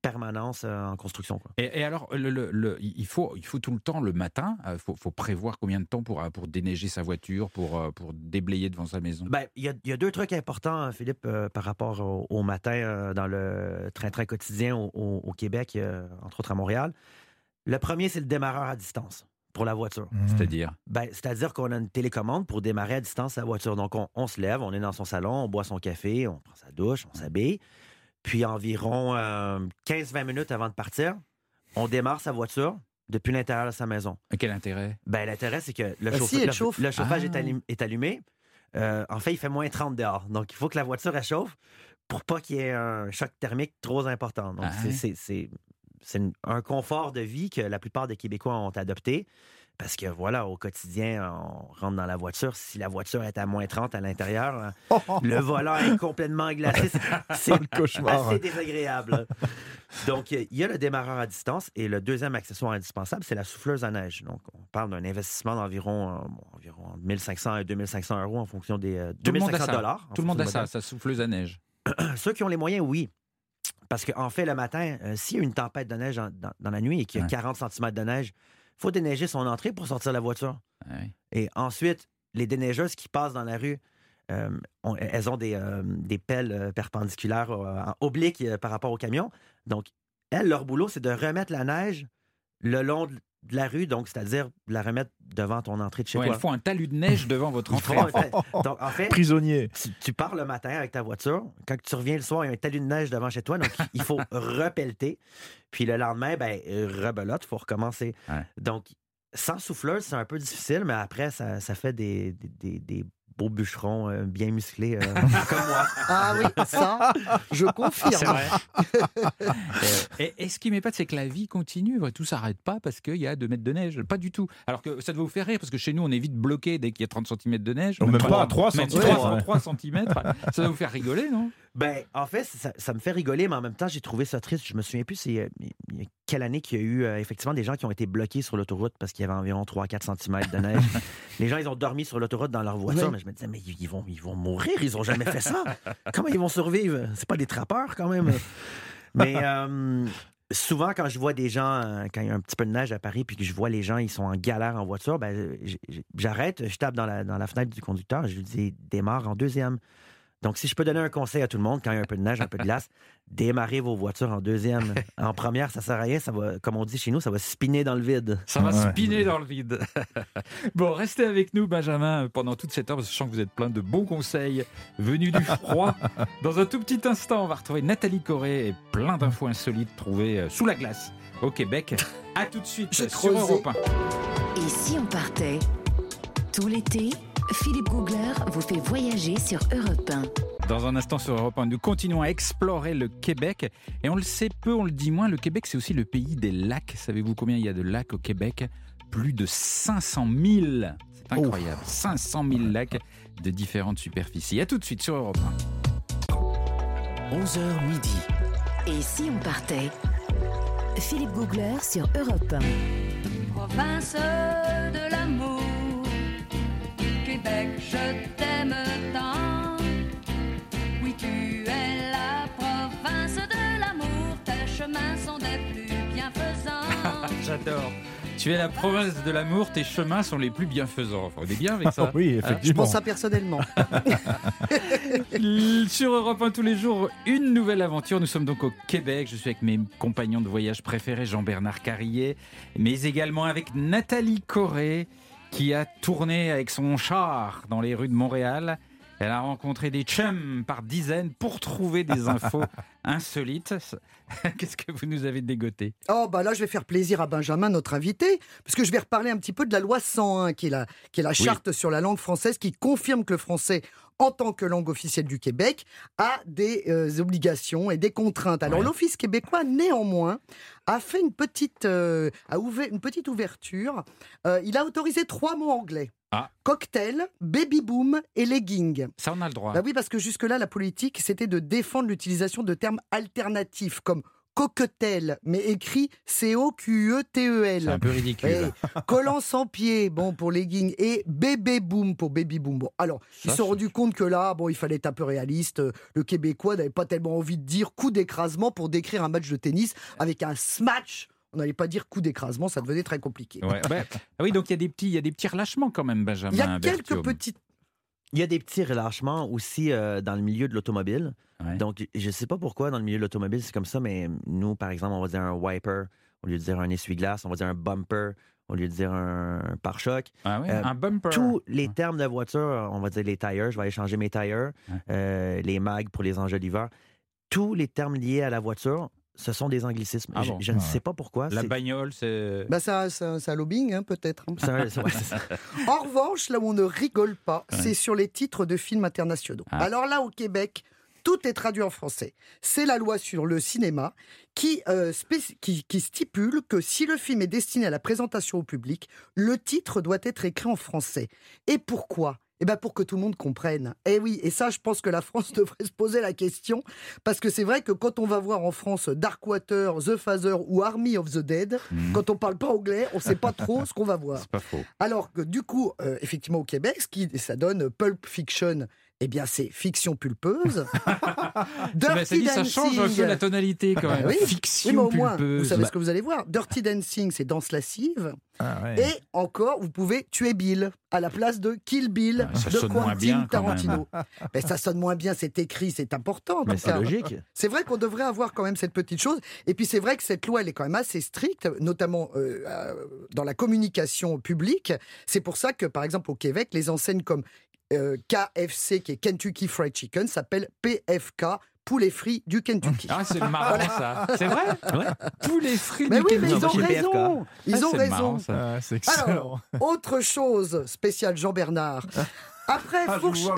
Speaker 8: permanence euh, en construction. quoi.
Speaker 3: Et, et alors, le, le- le- il, faut, il faut tout le temps, le matin, il faut, faut prévoir combien de temps pour, euh, pour déneiger sa voiture, pour, euh, pour déblayer devant sa maison?
Speaker 8: Ben, Il y, a, y a deux trucs importants, Philippe, euh, par rapport au, au matin euh, dans le train-train quotidien au, au- au Québec, euh, entre autres à Montréal. Le premier, c'est le démarreur à distance pour la voiture.
Speaker 3: C'est-à-dire?
Speaker 8: Ben, C'est-à-dire qu'on a une télécommande pour démarrer à distance la voiture. Donc, on, on se lève, on est dans son salon, on boit son café, on prend sa douche, on s'habille. Puis, environ euh, 15-20 minutes avant de partir, on démarre sa voiture depuis l'intérieur de sa maison.
Speaker 3: Quel intérêt?
Speaker 8: Ben, L'intérêt, c'est que le, chauffe-
Speaker 5: si, elle
Speaker 8: le-
Speaker 5: chauffe.
Speaker 8: le chauffage est,
Speaker 3: Ah.
Speaker 8: allum- est allumé. Euh, en fait, il fait moins 30 dehors. Donc, il faut que la voiture elle chauffe pour pas qu'il y ait un choc thermique trop important. Donc,
Speaker 3: Ah
Speaker 8: c'est-
Speaker 3: ouais?
Speaker 8: c'est- c'est c'est une- un confort de vie que la plupart des Québécois ont adopté. Parce que voilà, au quotidien, on rentre dans la voiture. Si la voiture est à moins 30 à l'intérieur, le volant est complètement glacé. C'est
Speaker 6: le cauchemar.
Speaker 8: assez désagréable. Donc, il y a le démarreur à distance et le deuxième accessoire indispensable, c'est la souffleuse à neige. Donc, on parle d'un investissement d'environ euh, bon, environ entre 1500 et 2500 euros en fonction des euh,
Speaker 3: Tout le monde a
Speaker 8: 2500
Speaker 3: ça.
Speaker 8: dollars.
Speaker 3: Tout le monde a ça, sa souffleuse à neige.
Speaker 8: Ceux qui ont les moyens, oui. Parce qu'en fait, le matin, euh, s'il y a une tempête de neige en- dans, dans la nuit et qu'il y a
Speaker 3: Ouais.
Speaker 8: 40 cm de neige, faut déneiger son entrée pour sortir la voiture.
Speaker 3: Ouais.
Speaker 8: Et ensuite, les déneigeuses qui passent dans la rue, euh, elles ont des, euh, des pelles euh, perpendiculaires euh, en oblique euh, par rapport au camion. Donc, elles, leur boulot, c'est de remettre la neige le long de la rue, donc c'est-à-dire la remettre devant ton entrée de chez
Speaker 3: Ouais,
Speaker 8: toi.
Speaker 3: il faut un talus de neige devant votre entrée.
Speaker 8: Donc, en fait,
Speaker 6: Prisonnier.
Speaker 8: tu, tu pars le matin avec ta voiture. Quand tu reviens le soir, il y a un talus de neige devant chez toi. Donc, il faut repelleter. Puis le lendemain, ben, rebelote, il faut recommencer.
Speaker 3: Ouais.
Speaker 8: Donc, sans souffleuse, c'est un peu difficile, mais après, ça, ça fait des, des, des- des beaux bûcherons euh, bien musclés euh, comme moi.
Speaker 5: Ah oui, ça, je confirme.
Speaker 3: Et, et ce qui m'épate, c'est que la vie continue. Tout s'arrête pas parce qu'il y a 2 mètres de neige. Pas du tout. Alors que ça doit vous faire rire parce que chez nous, on est vite bloqué dès qu'il y a 30 cm de neige.
Speaker 6: Même
Speaker 3: Trois-
Speaker 6: pas, 3
Speaker 3: même
Speaker 6: centimètres,
Speaker 3: 3,
Speaker 6: ouais.
Speaker 3: 3 cm. Ça doit vous faire rigoler, non?
Speaker 8: Ben, en fait, ça, ça me fait rigoler, mais en même temps, j'ai trouvé ça triste. Je me souviens plus, c'est euh, quelle année qu'il y a eu euh, effectivement des gens qui ont été bloqués sur l'autoroute parce qu'il y avait environ 3-4 cm de neige. Les gens, ils ont dormi sur l'autoroute dans leur voiture, mais je me disais, mais ils vont, ils vont mourir, ils ont jamais fait ça. Comment ils vont survivre? C'est pas des trappeurs, quand même. Mais euh, souvent, quand je vois des gens, quand il y a un petit peu de neige à Paris, puis que je vois les gens, ils sont en galère en voiture, ben, j'arrête, je tape dans la, dans la fenêtre du conducteur, je lui dis, démarre en deuxième. Donc, si je peux donner un conseil à tout le monde, quand il y a un peu de neige, un peu de glace, démarrez vos voitures en deuxième. En première, ça sert à rien. Ça va, comme on dit chez nous, ça va spinner dans le vide.
Speaker 3: Ça va
Speaker 6: Ouais.
Speaker 3: spinner dans le vide. bon, restez avec nous, Benjamin, pendant toute cette heure, parce que je sens que vous êtes plein de bons conseils venus du froid. Dans un tout petit instant, on va retrouver Nathalie Corée et plein d'infos insolites trouvées euh, sous la glace au Québec. À tout de suite sur
Speaker 5: creusé.
Speaker 3: Europe 1.
Speaker 2: Et si on partait? Tout l'été, Philippe Googler vous fait voyager sur Europe 1.
Speaker 3: Dans un instant sur Europe 1, nous continuons à explorer le Québec. Et on le sait peu, on le dit moins, le Québec, c'est aussi le pays des lacs. Savez-vous combien il y a de lacs au Québec? Plus de 500 000. C'est incroyable. 500 000 lacs de différentes superficies. À tout de suite sur Europe
Speaker 1: 11h midi.
Speaker 2: Et si on partait? Philippe Googler sur Europe 1.
Speaker 9: province de
Speaker 3: J'adore. Tu es la province de l'amour, tes chemins sont les plus bienfaisants. Enfin, on est bien avec ça.
Speaker 6: Oui,
Speaker 5: Je
Speaker 6: effectivement.
Speaker 5: pense ça personnellement.
Speaker 3: Sur Europe 1 tous les jours, une nouvelle aventure. Nous sommes donc au Québec. Je suis avec mes compagnons de voyage préférés, Jean-Bernard Carrier, mais également avec Nathalie Corré, qui a tourné avec son char dans les rues de Montréal. Elle a rencontré des chums par dizaines pour trouver des infos insolites. Qu'est-ce que vous nous avez dégoté
Speaker 5: Oh, bah là, je vais faire plaisir à Benjamin, notre invité, parce que je vais reparler un petit peu de la loi 101, qui est la, qui est la charte sur la langue française, qui confirme que le français, en tant que langue officielle du Québec, a des euh, obligations et des contraintes. Alors,
Speaker 3: Ouais.
Speaker 5: l'Office québécois, néanmoins, a fait une petite, euh, a ouvert une petite ouverture. Euh, il a autorisé trois mots anglais.
Speaker 3: Ah.
Speaker 5: Cocktail, baby boom et legging.
Speaker 3: Ça, on a le droit.
Speaker 5: Bah oui, parce que jusque-là, la politique, c'était de défendre l'utilisation de termes alternatifs comme coquetel, mais écrit
Speaker 3: C'est
Speaker 5: C-O-Q-E-T-E-L.
Speaker 3: un peu ridicule.
Speaker 5: Eh, collant sans pied, bon pour legging, et bébé boom pour baby boom. Bon, alors, ils se sont
Speaker 3: c'est-
Speaker 5: rendus compte que là, bon, il fallait être un peu réaliste. Le Québécois n'avait pas tellement envie de dire coup d'écrasement pour décrire un match de tennis avec un smash. On n'allait pas dire coup d'écrasement, ça devenait très compliqué.
Speaker 3: Ouais. Ah oui, donc il y a des petits, il y a des petits relâchements quand même, Benjamin.
Speaker 5: Il y a quelques petites
Speaker 8: Il y a des petits relâchements aussi euh, dans le milieu de l'automobile.
Speaker 3: Ouais.
Speaker 8: Donc, je ne sais pas pourquoi dans le milieu de l'automobile c'est comme ça, mais nous, par exemple, on va dire un wiper au lieu de dire un essuie-glace, on va dire un bumper au lieu de dire un, pare-choc.
Speaker 3: Ah ouais,
Speaker 8: Euh,
Speaker 3: un bumper.
Speaker 8: Tous les termes de voiture, on va dire les tires, je vais aller changer mes tires,
Speaker 3: Ouais.
Speaker 8: euh, les mags pour les enjoliveurs, tous les termes liés à la voiture, ce sont des anglicismes.
Speaker 3: Ah
Speaker 8: je ne sais pas pourquoi.
Speaker 3: La bagnole, c'est.
Speaker 5: Bah ça, ça, ça lobbying, hein, peut-être. hein.
Speaker 8: ça- ça- ouais, c'est ça.
Speaker 5: En revanche, là où on ne rigole pas, c'est sur les titres de films internationaux.
Speaker 3: Ah.
Speaker 5: Alors là, au Québec, Tout est traduit en français. C'est la loi sur le cinéma qui, euh, qui stipule que si le film est destiné à la présentation au public, le titre doit être écrit en français. Et pourquoi? Eh ben pour que tout le monde comprenne. Eh oui, et ça, je pense que la France devrait se poser la question, parce que c'est vrai que quand on va voir en France Darkwater, The Father ou Army of the Dead,
Speaker 3: Mhm.
Speaker 5: quand on parle pas anglais, on sait pas trop ce qu'on va voir.
Speaker 3: C'est pas faux.
Speaker 5: Alors que du coup, euh, effectivement, au Québec, ce qui, ça donne Pulp Fiction, eh bien, c'est fiction pulpeuse.
Speaker 3: Ça, bah, ça change un peu
Speaker 5: Dancing.
Speaker 3: la tonalité quand
Speaker 5: Ah
Speaker 3: même.
Speaker 5: oui. Oui,
Speaker 3: Fiction
Speaker 5: mais au moins,
Speaker 3: pulpeuse.
Speaker 5: vous savez ce que vous allez voir. Dirty Dancing, c'est danse lascive.
Speaker 6: Ah ouais.
Speaker 5: Et encore, vous pouvez tuer Bill à la place de Kill Bill
Speaker 3: Ah, ça
Speaker 5: de
Speaker 3: sonne moins
Speaker 5: Quentin
Speaker 3: bien, quand même.
Speaker 5: Tarantino. Mais ça sonne moins bien, c'est écrit, c'est important.
Speaker 8: Mais c'est logique.
Speaker 5: C'est vrai qu'on devrait avoir quand même cette petite chose. Et puis c'est vrai que cette loi, elle est quand même assez stricte, notamment euh, euh, dans la communication publique. C'est pour ça que, par exemple, au Québec, les enseignes comme euh, KFC, qui est Kentucky Fried Chicken, s'appellent PFK, poulet frit du Kentucky.
Speaker 3: Ah, c'est marrant ça. C'est vrai
Speaker 8: Ouais.
Speaker 3: Fruits
Speaker 5: mais
Speaker 3: du
Speaker 5: oui, mais ils ont raison. Ils
Speaker 3: Ah,
Speaker 5: ont raison.
Speaker 3: marrant, ça.
Speaker 6: Ah.
Speaker 5: Alors, autre chose spéciale Jean-Bernard. Après,
Speaker 6: Ah,
Speaker 5: fourche-.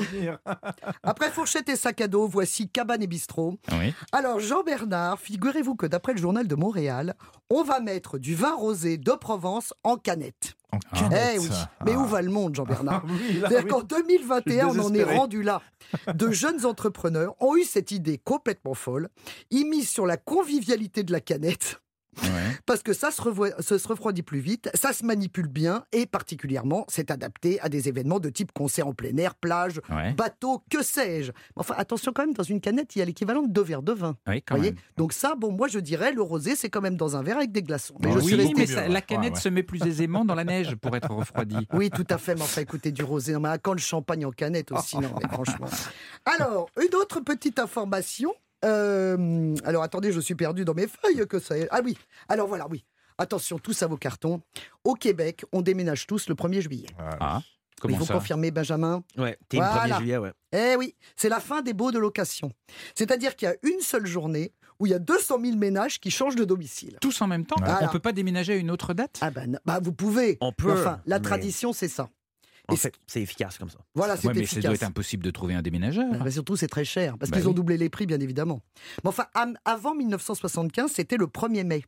Speaker 5: Après fourchette et sac à dos, voici cabane et bistrot.
Speaker 3: Oui.
Speaker 5: Alors, Jean-Bernard, figurez-vous que d'après le journal de Montréal, on va mettre du vin rosé de Provence en canette.
Speaker 6: En
Speaker 3: Ah.
Speaker 6: canette.
Speaker 5: Eh oui, mais
Speaker 6: Ah.
Speaker 5: où va le monde, Jean-Bernard
Speaker 6: Oui, là,
Speaker 5: C'est-à-dire
Speaker 6: oui.
Speaker 5: qu'en 2021, on en est rendu là. De jeunes entrepreneurs ont eu cette idée complètement folle. Ils misent sur la convivialité de la canette.
Speaker 3: Ouais.
Speaker 5: Parce que ça se, revoit- ça se refroidit plus vite, ça se manipule bien et particulièrement, c'est adapté à des événements de type concert en plein air, plage,
Speaker 3: Ouais.
Speaker 5: bateau, que sais-je. Enfin, attention quand même, dans une canette, il y a l'équivalent de deux verres de vin.
Speaker 3: Oui, quand
Speaker 5: voyez
Speaker 3: même.
Speaker 5: Donc ça, bon, moi je dirais, le rosé, c'est quand même dans un verre avec des glaçons. Mais je
Speaker 3: oui,
Speaker 5: suis
Speaker 3: mais ça- la canette
Speaker 6: ouais.
Speaker 3: se met plus aisément dans la neige pour être refroidie.
Speaker 5: Oui, tout à fait. Mais enfin, écoutez, du rosé. Non, mais à quand le champagne en canette aussi Non, mais franchement. Alors, une autre petite information. Euh, alors, attendez, je suis perdu dans mes feuilles. Que ça... Ah oui. Alors voilà, oui. Attention, tous à vos cartons. Au Québec, on déménage tous le 1er juillet.
Speaker 3: Ah,
Speaker 5: Il
Speaker 3: comment
Speaker 5: faut
Speaker 3: ça
Speaker 5: confirmer, Benjamin.
Speaker 8: Ouais, t'es le
Speaker 5: Voilà.
Speaker 8: 1er juillet, ouais.
Speaker 5: Eh oui, c'est la fin des baux de location. C'est-à-dire qu'il y a une seule journée où il y a 200 000 ménages qui changent de domicile.
Speaker 3: Tous en même temps?
Speaker 5: Voilà.
Speaker 3: On peut pas déménager à une autre date?
Speaker 5: Ah ben, bah vous pouvez.
Speaker 8: On peut,
Speaker 5: Enfin, la
Speaker 8: mais-
Speaker 5: tradition, c'est ça.
Speaker 8: En fait, c'est efficace comme ça.
Speaker 5: Voilà, c'est
Speaker 3: Ouais, mais ça doit
Speaker 5: efficace.
Speaker 3: être impossible de trouver un déménageur.
Speaker 5: Bah, surtout, c'est très cher, parce
Speaker 3: Bah
Speaker 5: qu'ils ont doublé les prix, bien évidemment. Mais enfin, avant 1975, c'était le 1er mai.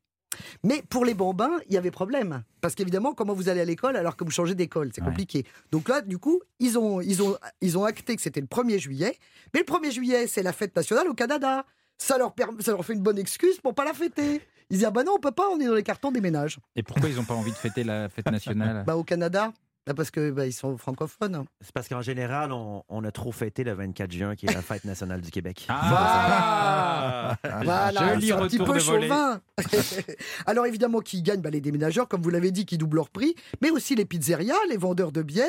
Speaker 5: Mais pour les bambins, il y avait problème. Parce qu'évidemment, comment vous allez à l'école alors que vous changez d'école? C'est
Speaker 3: Ouais.
Speaker 5: compliqué. Donc là, du coup, ils ont, ils ont, ils ont acté que c'était le 1er juillet. Mais le 1er juillet, c'est la fête nationale au Canada. Ça leur, ça leur fait une bonne excuse pour pas la fêter. Ils disent, ah bah non, on peut pas, on est dans les cartons des ménages.
Speaker 3: Et pourquoi ils n'ont pas envie de fêter la fête nationale?
Speaker 5: Bah au Canada, bah, parce que bah, ils sont francophones.
Speaker 8: C'est parce qu'en général, on, on a trop fêté le 24 juin, qui est la fête nationale du Québec.
Speaker 3: Ah
Speaker 5: Voilà,
Speaker 3: Joli
Speaker 5: c'est un petit peu chauvin. Alors évidemment, qui gagnent bah, les déménageurs, comme vous l'avez dit, qui doublent leur prix, mais aussi les pizzerias, les vendeurs de bière,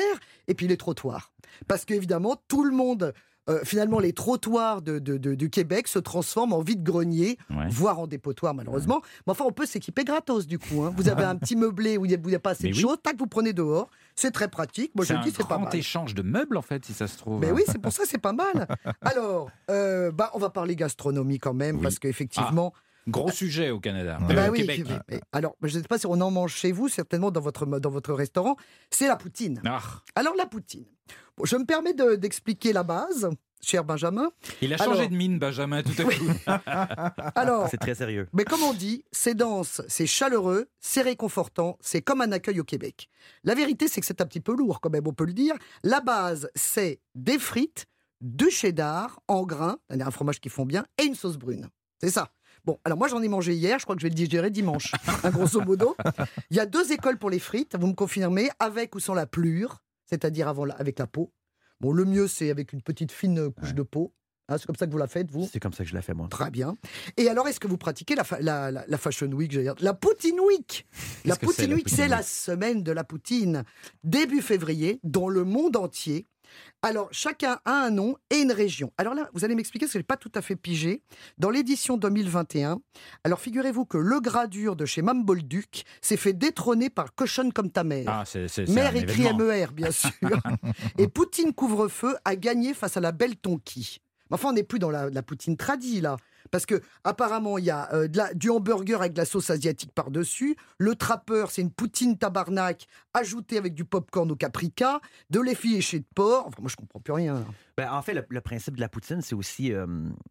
Speaker 5: et puis les trottoirs. Parce qu'évidemment, tout le monde, euh, finalement, les trottoirs de, de- de- du Québec se transforment en vide-grenier,
Speaker 3: Ouais.
Speaker 5: voire en dépotoir malheureusement. Mais enfin, on peut s'équiper gratos du coup. hein. Vous avez un petit meublé où il n'y a, pas assez
Speaker 3: Mais
Speaker 5: de
Speaker 3: oui.
Speaker 5: choses, tac, vous prenez dehors. C'est très pratique. Moi, je
Speaker 3: C'est
Speaker 5: dis,
Speaker 3: un
Speaker 5: c'est pas
Speaker 3: grand
Speaker 5: mal.
Speaker 3: échange de meubles en fait, si ça se trouve.
Speaker 5: Mais oui, c'est pour ça, c'est pas mal. Alors, euh, bah, on va parler gastronomie quand même,
Speaker 3: Oui.
Speaker 5: parce qu'effectivement,
Speaker 3: Gros sujet au Canada,
Speaker 6: Ouais.
Speaker 3: euh,
Speaker 5: bah
Speaker 3: au
Speaker 5: oui,
Speaker 3: Québec.
Speaker 5: mais- mais- alors, je ne sais pas si on en mange chez vous, certainement dans votre, dans votre restaurant, c'est la poutine.
Speaker 3: Ah,
Speaker 5: Alors, la poutine. Bon, je me permets de- d'expliquer la base, cher Benjamin.
Speaker 3: il a changé
Speaker 5: Alors-
Speaker 3: de mine, Benjamin, tout à coup.
Speaker 5: Alors,
Speaker 8: C'est très sérieux.
Speaker 5: mais comme on dit, c'est dense, c'est chaleureux, c'est réconfortant, c'est comme un accueil au Québec. La vérité, c'est que c'est un petit peu lourd, quand même, on peut le dire. La base, c'est des frites, du cheddar en grains, un fromage qui font bien, et une sauce brune. C'est ça. Bon, alors moi j'en ai mangé hier, je crois que je vais le digérer dimanche, hein, grosso modo. Il y a deux écoles pour les frites, vous me confirmez, avec ou sans la plure, c'est-à-dire avant la- avec la peau. Bon, le mieux c'est avec une petite fine couche de peau. Hein, c'est comme ça que vous la faites, vous?
Speaker 8: C'est comme ça que je la fais, moi.
Speaker 5: Très bien. Et alors, est-ce que vous pratiquez la, fa- la, la- la Fashion Week, dire La Poutine Week? La Poutine Week, c'est la semaine de la Poutine. Début février, dans le monde entier. Alors, chacun a un nom et une région. Alors là, vous allez m'expliquer, parce que je n'ai pas tout à fait pigé. Dans l'édition 2021, alors figurez-vous que le gradure de chez Mambolduc s'est fait détrôner par Cochonne comme ta mère.
Speaker 3: Ah, c'est c'est- c'est
Speaker 5: Mère
Speaker 3: un
Speaker 5: écrit. MER, bien sûr. et Poutine couvre-feu a gagné face à la belle Tonki. Mais enfin, on n'est plus dans la, la Poutine tradie, là. Parce que apparemment, il y a euh, de la- du hamburger avec de la sauce asiatique par-dessus. Le trappeur, c'est une poutine tabarnak ajoutée avec du popcorn au caprica, de l'effiloché de porc. Enfin, moi, je comprends plus rien.
Speaker 8: Ben, en fait, le, le principe de la poutine, c'est aussi, euh,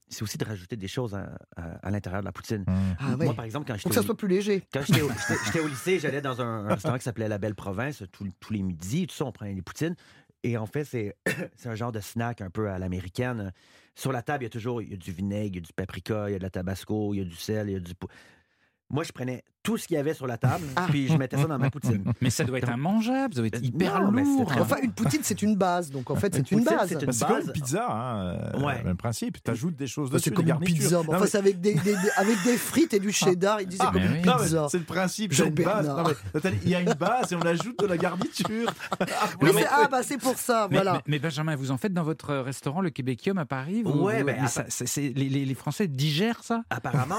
Speaker 8: c'est aussi de rajouter des choses à, à- à l'intérieur de la poutine.
Speaker 5: Ah ouais.
Speaker 8: Moi, par exemple, quand j'étais
Speaker 5: que ça
Speaker 8: au-
Speaker 5: soit plus léger.
Speaker 8: Quand j'étais au, lycée, j'allais dans un, un restaurant qui s'appelait La Belle Province tous, tous les midis, tout ça, on prenait des poutines. Et en fait, c'est c'est un genre de snack un peu à l'américaine. Sur la table, il y a toujours du vinaigre, du paprika, il de la tabasco, il du sel, il y du... Moi, je prenais tout ce qu'il y avait sur la table,
Speaker 5: Ah.
Speaker 8: puis je mettais ça dans ma poutine.
Speaker 3: Mais ça doit être immangeable, ça doit être hyper
Speaker 8: Non, mais c'est
Speaker 3: lourd.
Speaker 8: très
Speaker 5: Enfin, une poutine, c'est une base. Donc, en fait, c'est une, base.
Speaker 8: c'est
Speaker 6: comme
Speaker 8: base.
Speaker 6: une pizza, hein, euh,
Speaker 8: Ouais.
Speaker 6: même principe. Tu ajoutes des choses dessus,
Speaker 5: c'est comme une pizza. mais enfin, avec des, des- des- avec des frites et du cheddar. C'est
Speaker 6: Ah,
Speaker 5: comme
Speaker 3: mais
Speaker 5: une
Speaker 3: oui.
Speaker 6: Non, mais
Speaker 5: pizza.
Speaker 6: c'est le principe, il y a une base.
Speaker 5: Jean-Bernard.
Speaker 6: Non, mais, t'as- il y a une base et on ajoute de la garniture.
Speaker 5: Oui, ah, bah, c'est pour ça.
Speaker 3: Mais,
Speaker 5: Voilà.
Speaker 3: mais- mais Benjamin, vous en faites dans votre restaurant, le Québécium à Paris vous-
Speaker 8: Ouais,
Speaker 3: les, Français digèrent ça?
Speaker 8: Apparemment,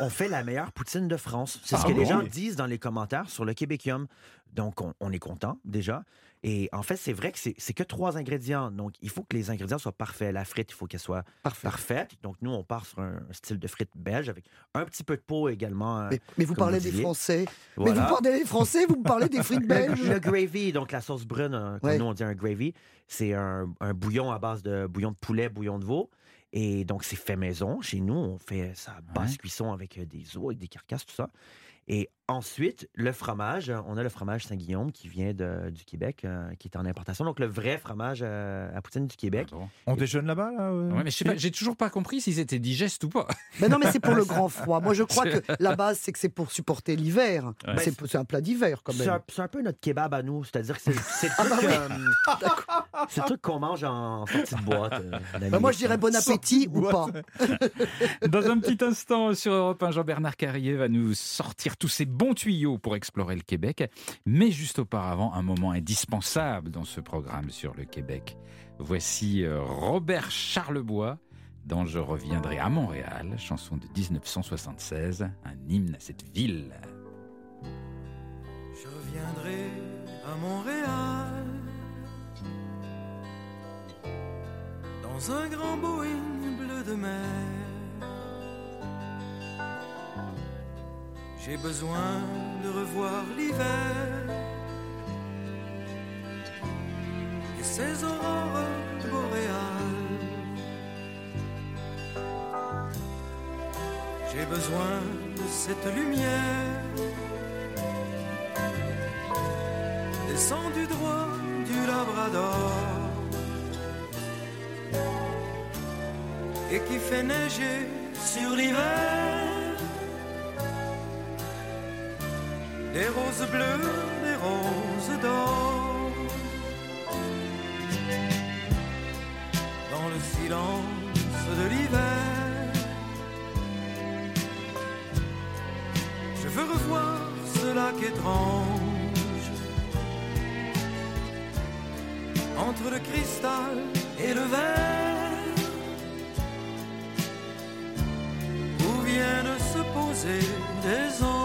Speaker 8: on fait la meilleure poutine de France. Ce
Speaker 6: Ah
Speaker 8: que les
Speaker 6: bon?
Speaker 8: gens disent dans les commentaires sur le Québécium. Donc, on, on est content déjà. Et en fait, c'est vrai que c'est que trois ingrédients. Donc, il faut que les ingrédients soient parfaits. La frite, il faut qu'elle soit
Speaker 5: Parfait.
Speaker 8: parfaite. Donc, nous, on part sur un style de frite belge avec un petit peu de peau également.
Speaker 5: Mais, mais vous parlez des. Français. Mais vous parlez des Français, vous me parlez des frites belges.
Speaker 8: Le gravy, donc la sauce brune, euh, comme
Speaker 5: Ouais.
Speaker 8: nous on dit un gravy, c'est un, un bouillon à base de bouillon de poulet, bouillon de veau. Et donc, c'est fait maison. Chez nous, on fait ça basse
Speaker 3: Ouais.
Speaker 8: cuisson avec euh, des os, avec des carcasses, tout ça. Et ensuite, le fromage, on a le fromage Saint-Guillaume qui vient de- du Québec, euh, qui est en importation. Donc, le vrai fromage euh, à poutine du Québec.
Speaker 3: Bon?
Speaker 6: On déjeune là-bas, là euh?
Speaker 3: Ouais, mais j'ai toujours pas compris s'ils étaient digestes ou pas.
Speaker 5: Mais non, mais c'est pour le grand froid. Moi, je crois que la base, c'est que c'est pour supporter l'hiver.
Speaker 3: Ouais.
Speaker 5: C'est un plat d'hiver, quand
Speaker 8: C'est
Speaker 5: même.
Speaker 8: un, c'est un peu notre kebab à nous, c'est-à-dire que c'est c'est le truc, euh, c'est le truc qu'on mange en sortie de boîte. euh.
Speaker 5: Bah, moi, je dirais bon appétit ou pas.
Speaker 3: Dans un petit instant, sur Europe 1, Jean-Bernard Carrier va nous sortir tous ses bons tuyaux pour explorer le Québec. Mais juste auparavant, un moment indispensable dans ce programme sur le Québec. Voici euh, Robert Charlebois dans Je reviendrai à Montréal, chanson de 1976, un hymne à cette ville.
Speaker 7: Je reviendrai à Montréal dans un grand Boeing bleu de mer. J'ai besoin de revoir l'hiver. Et ses aurores boréales. J'ai besoin de cette lumière. Descendu droit du Labrador. Et qui fait neiger sur l'hiver des roses bleues, des roses d'or dans le silence de l'hiver. Je veux revoir ce lac étrange entre le cristal et le verre où viennent se poser des anges.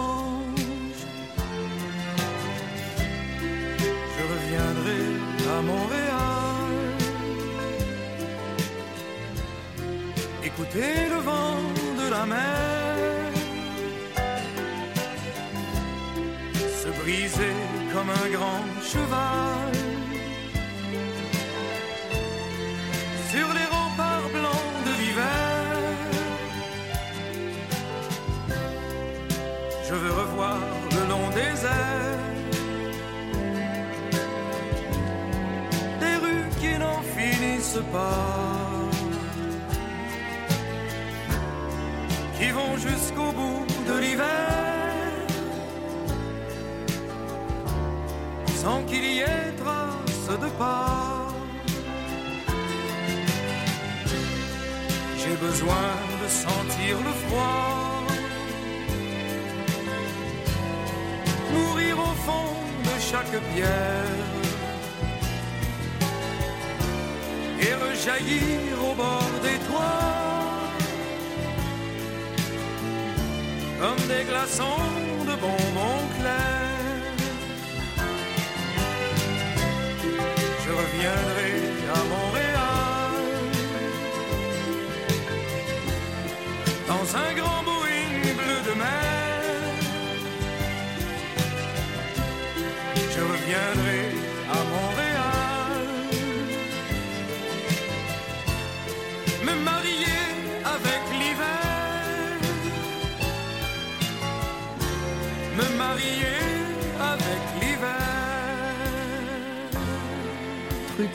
Speaker 7: Écouter le vent de la mer. Se briser comme un grand cheval sur les remparts blancs de l'hiver. Je veux revoir le long des airs des rues qui n'en finissent pas, sans qu'il y ait trace de pas. J'ai besoin de sentir le froid, mourir au fond de chaque pierre. Et rejaillir au bord des toits. Comme des glaçons de bonbons reviendrai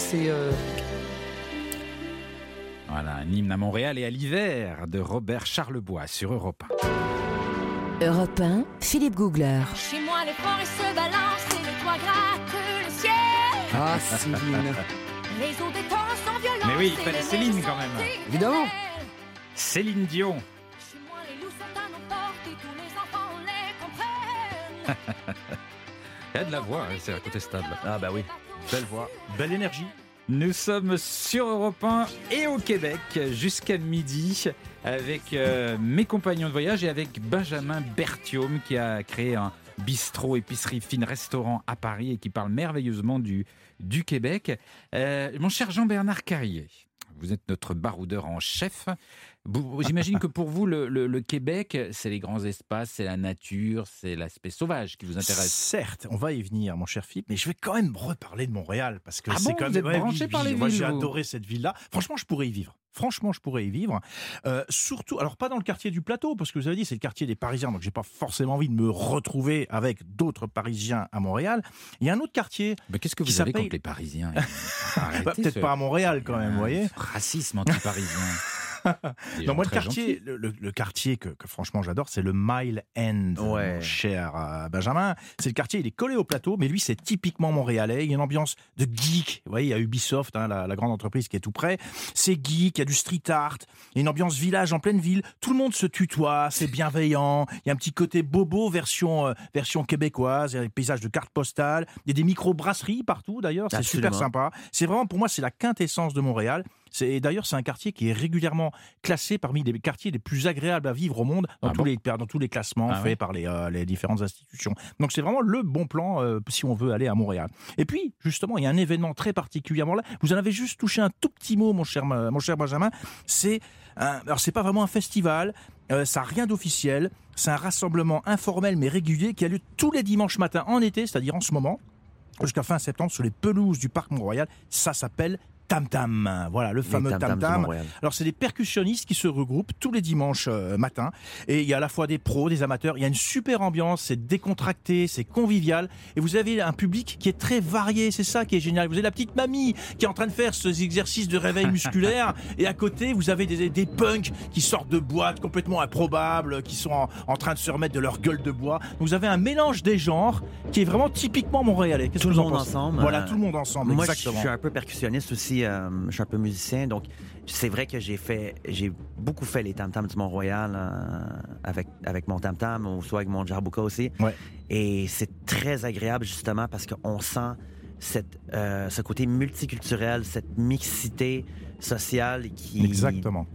Speaker 5: c'est. euh,
Speaker 3: Voilà, un hymne à Montréal et à l'hiver de Robert Charlebois sur Europe 1.
Speaker 2: Europe 1, Philippe Googler.
Speaker 9: Chez moi, les forêts se balancent et le toit gratte le ciel.
Speaker 5: Ah, Céline.
Speaker 9: Les eaux des torrents sont violentes.
Speaker 3: Mais oui, il fallait Céline, quand même.
Speaker 5: Évidemment.
Speaker 3: Céline Dion.
Speaker 9: Chez moi, les loups sont à nos portes et tous les enfants les comprennent.
Speaker 3: Il y a de la voix, hein, c'est incontestable.
Speaker 8: Ah, bah oui.
Speaker 6: Belle voix, belle énergie.
Speaker 3: Nous sommes sur Europe 1 et au Québec jusqu'à midi avec euh, mes compagnons de voyage et avec Benjamin Berthiaume qui a créé un bistrot, épicerie fine, restaurant à Paris et qui parle merveilleusement du, du Québec. Euh, mon cher Jean-Bernard Carrier, vous êtes notre baroudeur en chef. J'imagine que pour vous, le, le- le Québec, c'est les grands espaces, c'est la nature, c'est l'aspect sauvage qui vous intéresse.
Speaker 6: Certes, on va y venir, mon cher Philippe, mais je vais quand même reparler de Montréal parce que
Speaker 3: Ah
Speaker 6: c'est
Speaker 3: bon,
Speaker 6: quand
Speaker 3: vous
Speaker 6: même
Speaker 3: êtes branché par les
Speaker 6: Moi, j'ai adoré cette ville-là. Franchement, je pourrais y vivre. Franchement, je pourrais y vivre. Euh, surtout, alors pas dans le quartier du Plateau, parce que vous avez dit c'est le quartier des Parisiens, donc j'ai pas forcément envie de me retrouver avec d'autres Parisiens à Montréal. Il y a un autre quartier,
Speaker 3: Mais qu'est-ce que vous avez contre les Parisiens?
Speaker 6: Bah, peut-être
Speaker 3: ce-
Speaker 6: pas à Montréal quand même, vous voyez.
Speaker 3: Racisme anti-parisien.
Speaker 6: Non, moi, le quartier, le, le- le quartier que, que franchement j'adore, c'est le Mile End,
Speaker 8: Ouais.
Speaker 6: cher euh, Benjamin. C'est le quartier, il est collé au plateau, mais lui, c'est typiquement montréalais. Il y a une ambiance de geek. Vous voyez, il y a Ubisoft, hein, la, la grande entreprise qui est tout près. C'est geek, il y a du street art, il y a une ambiance village en pleine ville. Tout le monde se tutoie, c'est bienveillant. Il y a un petit côté bobo version, euh, version québécoise. Il y a des paysages de cartes postales. Il y a des micro-brasseries partout, d'ailleurs. C'est super sympa. C'est vraiment, pour moi, c'est la quintessence de Montréal. Et d'ailleurs c'est un quartier qui est régulièrement classé parmi les quartiers les plus agréables à vivre au monde dans
Speaker 3: Ah
Speaker 6: tous
Speaker 3: bon
Speaker 6: les dans tous les classements
Speaker 3: Ah
Speaker 6: faits
Speaker 3: ouais.
Speaker 6: par les, euh, les différentes institutions. Donc c'est vraiment le bon plan euh, si on veut aller à Montréal. Et puis justement il y a un événement très particulièrement là. Vous en avez juste touché un tout petit mot mon cher mon cher Benjamin. C'est un- alors c'est pas vraiment un festival. euh, ça n'a rien d'officiel. C'est un rassemblement informel mais régulier qui a lieu tous les dimanches matins en été, c'est-à-dire en ce moment jusqu'à fin septembre sur les pelouses du parc Mont-Royal. Ça s'appelle Tam Tam. Voilà, le fameux Tam Tam. Alors, c'est des percussionnistes qui se regroupent tous les dimanches euh, matins. Et il y a à la fois des pros, des amateurs. Il y a une super ambiance. C'est décontracté, c'est convivial. Et vous avez un public qui est très varié. C'est ça qui est génial. Vous avez la petite mamie qui est en train de faire ces exercices de réveil musculaire. et à côté, vous avez des, des punks qui sortent de boîtes complètement improbables, qui sont en, en train de se remettre de leur gueule de bois. Donc, vous avez un mélange des genres qui est vraiment typiquement montréalais.
Speaker 8: Tout
Speaker 6: que
Speaker 8: le
Speaker 6: vous
Speaker 8: monde ensemble,
Speaker 6: Voilà, tout le monde ensemble.
Speaker 8: Moi, je
Speaker 6: exactement.
Speaker 8: suis un peu percussionniste aussi. Euh, je suis un peu musicien, donc c'est vrai que j'ai fait, j'ai beaucoup fait les tam tams du Mont-Royal euh, avec avec mon tam tam ou soit avec mon jarbouka aussi.
Speaker 6: Ouais.
Speaker 8: Et c'est très agréable justement parce qu'on sent cette, euh, ce côté multiculturel, cette mixité sociale qui
Speaker 6: Exactement.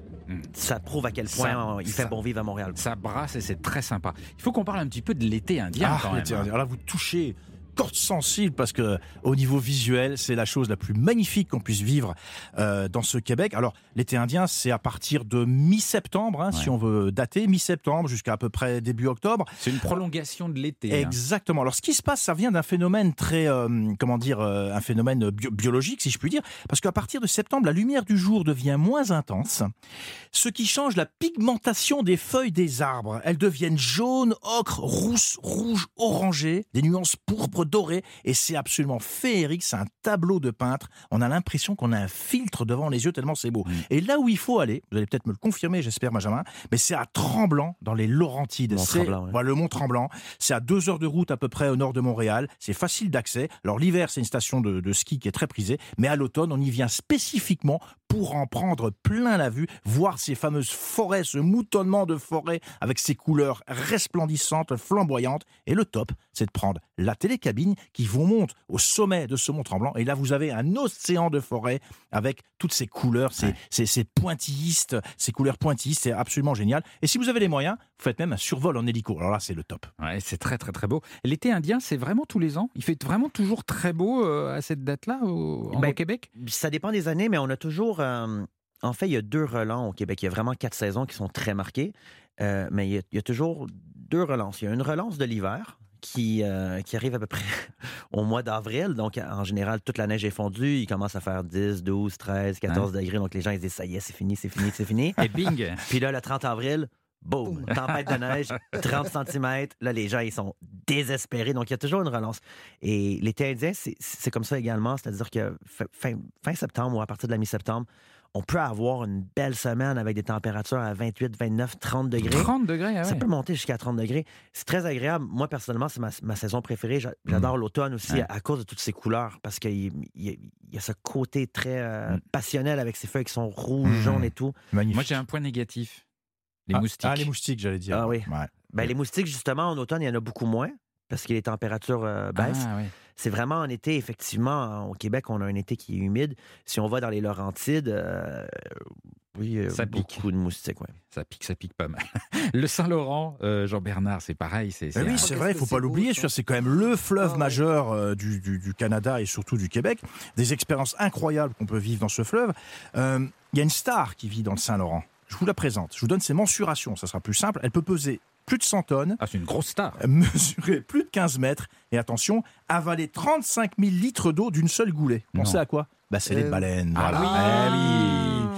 Speaker 8: ça prouve à quel point il
Speaker 3: ça-
Speaker 8: fait bon vivre à Montréal.
Speaker 3: Ça brasse et c'est très sympa. Il faut qu'on parle un petit peu de l'été indien
Speaker 6: Ah,
Speaker 3: quand même.
Speaker 6: l'été indien. Alors là, vous touchez corde sensible parce que au niveau visuel, c'est la chose la plus magnifique qu'on puisse vivre euh, dans ce Québec. Alors l'été indien, c'est à partir de mi-septembre, hein, si on veut dater, mi-septembre jusqu'à à peu près début octobre.
Speaker 3: C'est une prolongation de l'été. hein.
Speaker 6: Exactement. Alors, ce qui se passe, ça vient d'un phénomène très, euh, comment dire, euh, un phénomène bio- biologique, si je puis dire, parce qu'à partir de septembre, la lumière du jour devient moins intense, ce qui change la pigmentation des feuilles des arbres. Elles deviennent jaunes, ocre, rousses, rouges, orangées, des nuances pourpres, dorées, et c'est absolument féerique. C'est un tableau de peintre. On a l'impression qu'on a un filtre devant les yeux tellement c'est beau. Et là où il faut aller, vous allez peut-être me le confirmer, j'espère, Benjamin, mais c'est à Tremblant, dans les Laurentides. C'est-
Speaker 8: ouais.
Speaker 6: le Mont Tremblant. C'est à deux heures de route à peu près au nord de Montréal. C'est facile d'accès. Alors l'hiver, c'est une station de, de ski qui est très prisée, mais à l'automne, on y vient spécifiquement pour en prendre plein la vue, voir ces fameuses forêts, ce moutonnement de forêts avec ses couleurs resplendissantes, flamboyantes. Et le top, c'est de prendre la télécabine qui vous monte au sommet de ce Mont Tremblant. Et là, vous avez un océan de forêts avec toutes ces couleurs, ces, ces, ces pointillistes, ces couleurs pointillistes. C'est absolument génial. Et si vous avez les moyens, vous faites même un survol en hélico. Alors là, c'est le top.
Speaker 3: Ouais, c'est très très très beau. L'été indien, c'est vraiment tous les ans? Il fait vraiment toujours très beau euh, à cette date-là au,
Speaker 8: Ben,
Speaker 3: au Québec?
Speaker 8: Ça dépend des années, mais on a toujours. euh, en fait, il y a deux relents au Québec. Il y a vraiment quatre saisons qui sont très marquées, euh, mais il y, a, il y a toujours deux relances. Il y a une relance de l'hiver qui, euh, qui arrive à peu près au mois d'avril. Donc, en général, toute la neige est fondue. Il commence à faire 10, 12, 13, 14 degrés. Donc, les gens, ils disent, ça y est, c'est fini, c'est fini, c'est fini.
Speaker 3: Et bing
Speaker 8: Puis là, le 30 avril, boum, tempête de neige, 30 cm. Là, les gens, ils sont désespérés. Donc, il y a toujours une relance. Et l'été indien, c'est- c'est comme ça également. C'est-à-dire que fin, fin- fin septembre ou à partir de la mi-septembre, on peut avoir une belle semaine avec des températures à 28, 29, 30 degrés.
Speaker 3: 30 degrés, ah
Speaker 8: Ça peut monter jusqu'à 30 degrés. C'est très agréable. Moi, personnellement, c'est ma, ma saison préférée. J'a- J'adore l'automne aussi
Speaker 3: Mm. Ouais.
Speaker 8: à, à cause de toutes ces couleurs parce qu'il y, il y a- ce côté très euh,
Speaker 3: Mm.
Speaker 8: passionnel avec ces feuilles qui sont rouges,
Speaker 6: Mm.
Speaker 8: jaunes et tout.
Speaker 6: Magnifique.
Speaker 3: Moi, j'ai un point négatif. Les
Speaker 6: Ah,
Speaker 3: moustiques.
Speaker 6: Ah, les moustiques, j'allais dire.
Speaker 8: Ah oui.
Speaker 6: Ouais.
Speaker 8: Ben, les moustiques, justement, en automne, il y en a beaucoup moins parce que les températures euh, baissent.
Speaker 3: Ah, ouais.
Speaker 8: C'est vraiment en été, effectivement, au Québec, on a un été qui est humide. Si on va dans les Laurentides, euh, oui, euh,
Speaker 3: Ça pique.
Speaker 8: beaucoup de moustiques. Ouais.
Speaker 3: Ça pique, ça pique pas mal. Le Saint-Laurent, euh, Jean-Bernard, c'est pareil. C'est, c'est
Speaker 6: oui, c'est
Speaker 5: qu'est-ce
Speaker 6: vrai, il
Speaker 5: que
Speaker 6: faut pas l'oublier. C'est quand même le fleuve
Speaker 5: Ah
Speaker 6: majeur euh, du, du- du Canada et surtout du Québec. Des expériences incroyables qu'on peut vivre dans ce fleuve. Euh, Il y a une star qui vit dans le Saint-Laurent. Je vous la présente. Je vous donne ses mensurations. Ça sera plus simple. Elle peut peser plus de 100 tonnes,
Speaker 3: Ah, c'est une grosse star.
Speaker 6: mesurer plus de 15 mètres et attention, avaler 35 000 litres d'eau d'une seule goulée. Pensez
Speaker 3: Non.
Speaker 6: à quoi? Bah, C'est les
Speaker 5: Euh,
Speaker 6: baleines.
Speaker 3: ah
Speaker 6: voilà.
Speaker 3: oui.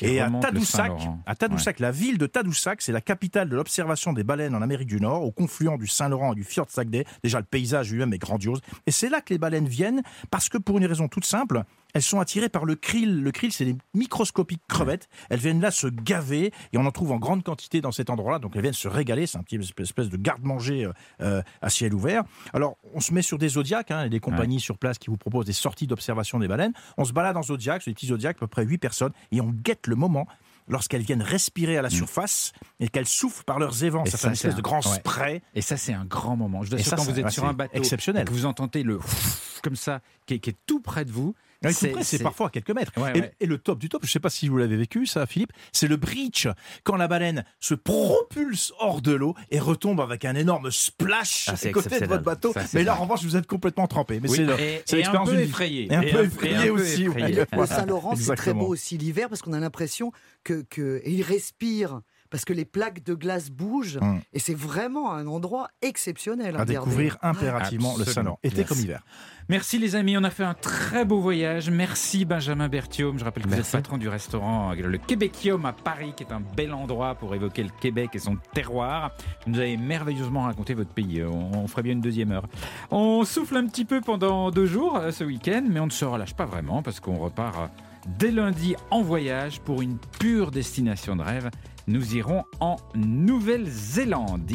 Speaker 6: Eh oui. Et à Tadoussac, à Tadoussac, la ville de Tadoussac, c'est la capitale de l'observation des baleines en Amérique du Nord, au confluent du Saint-Laurent et du Fjord Saguenay. Déjà, le paysage lui-même est grandiose. Et c'est là que les baleines viennent, parce que pour une raison toute simple, elles sont attirées par le krill. Le krill, c'est des microscopiques crevettes. Elles viennent là se gaver, et on en trouve en grande quantité dans cet endroit-là. Donc elles viennent se régaler. C'est un petit espèce de garde-manger euh, euh, à ciel ouvert. Alors, on se met sur des zodiacs, hein, des compagnies sur place qui vous proposent des sorties d'observation des baleines. On se balade en zodiac, sur des petits zodiacs, à peu près 8 personnes, et on guette le moment lorsqu'elles viennent respirer à la surface et qu'elles soufflent par leurs évents.
Speaker 3: Mm.
Speaker 6: Ça
Speaker 3: ça,
Speaker 6: fait une espèce
Speaker 3: un-
Speaker 6: de grand
Speaker 3: ouais.
Speaker 6: spray.
Speaker 3: Et ça, c'est un grand moment. Je dois
Speaker 6: Et
Speaker 3: dire,
Speaker 6: ça,
Speaker 3: quand vous êtes sur un bateau
Speaker 6: exceptionnel.
Speaker 3: et que vous entendez le comme ça, qui est, qui est tout près de vous.
Speaker 6: Près, c'est parfois à quelques mètres.
Speaker 3: Ouais,
Speaker 6: et,
Speaker 3: ouais.
Speaker 6: et le top du top, je ne sais pas si vous l'avez vécu, ça, Philippe, c'est le breach. Quand la baleine se propulse hors de l'eau et retombe avec un énorme splash
Speaker 8: Ah,
Speaker 6: à côté de votre bateau.
Speaker 3: Ça,
Speaker 6: Mais là, en revanche, vous êtes complètement trempé. Mais
Speaker 3: Oui,
Speaker 6: c'est
Speaker 3: un
Speaker 6: l'expérience
Speaker 3: peu
Speaker 6: d'une vie.
Speaker 3: effrayé.
Speaker 6: Et un peu
Speaker 3: un-
Speaker 6: effrayé
Speaker 3: et un peu
Speaker 6: aussi.
Speaker 3: effrayé.
Speaker 6: ouais.
Speaker 3: Le
Speaker 5: Saint-Laurent, c'est très beau aussi l'hiver parce qu'on a l'impression que, que et il respire parce que les plaques de glace bougent
Speaker 6: Hum.
Speaker 5: et c'est vraiment un endroit exceptionnel à,
Speaker 6: À
Speaker 5: regarder.
Speaker 6: découvrir impérativement le. Saint-Laurent, été comme hiver.
Speaker 3: Merci les amis, on a fait un très beau voyage. Merci Benjamin Berthiaume. Je rappelle que vous êtes patron du restaurant Le Québecium à Paris, qui est un bel endroit pour évoquer le Québec et son terroir. Vous nous avez merveilleusement raconté votre pays. On, on ferait bien une deuxième heure. On souffle un petit peu pendant deux jours euh, ce week-end, mais on ne se relâche pas vraiment parce qu'on repart euh, dès lundi en voyage pour une pure destination de rêve. Nous irons en Nouvelle-Zélande.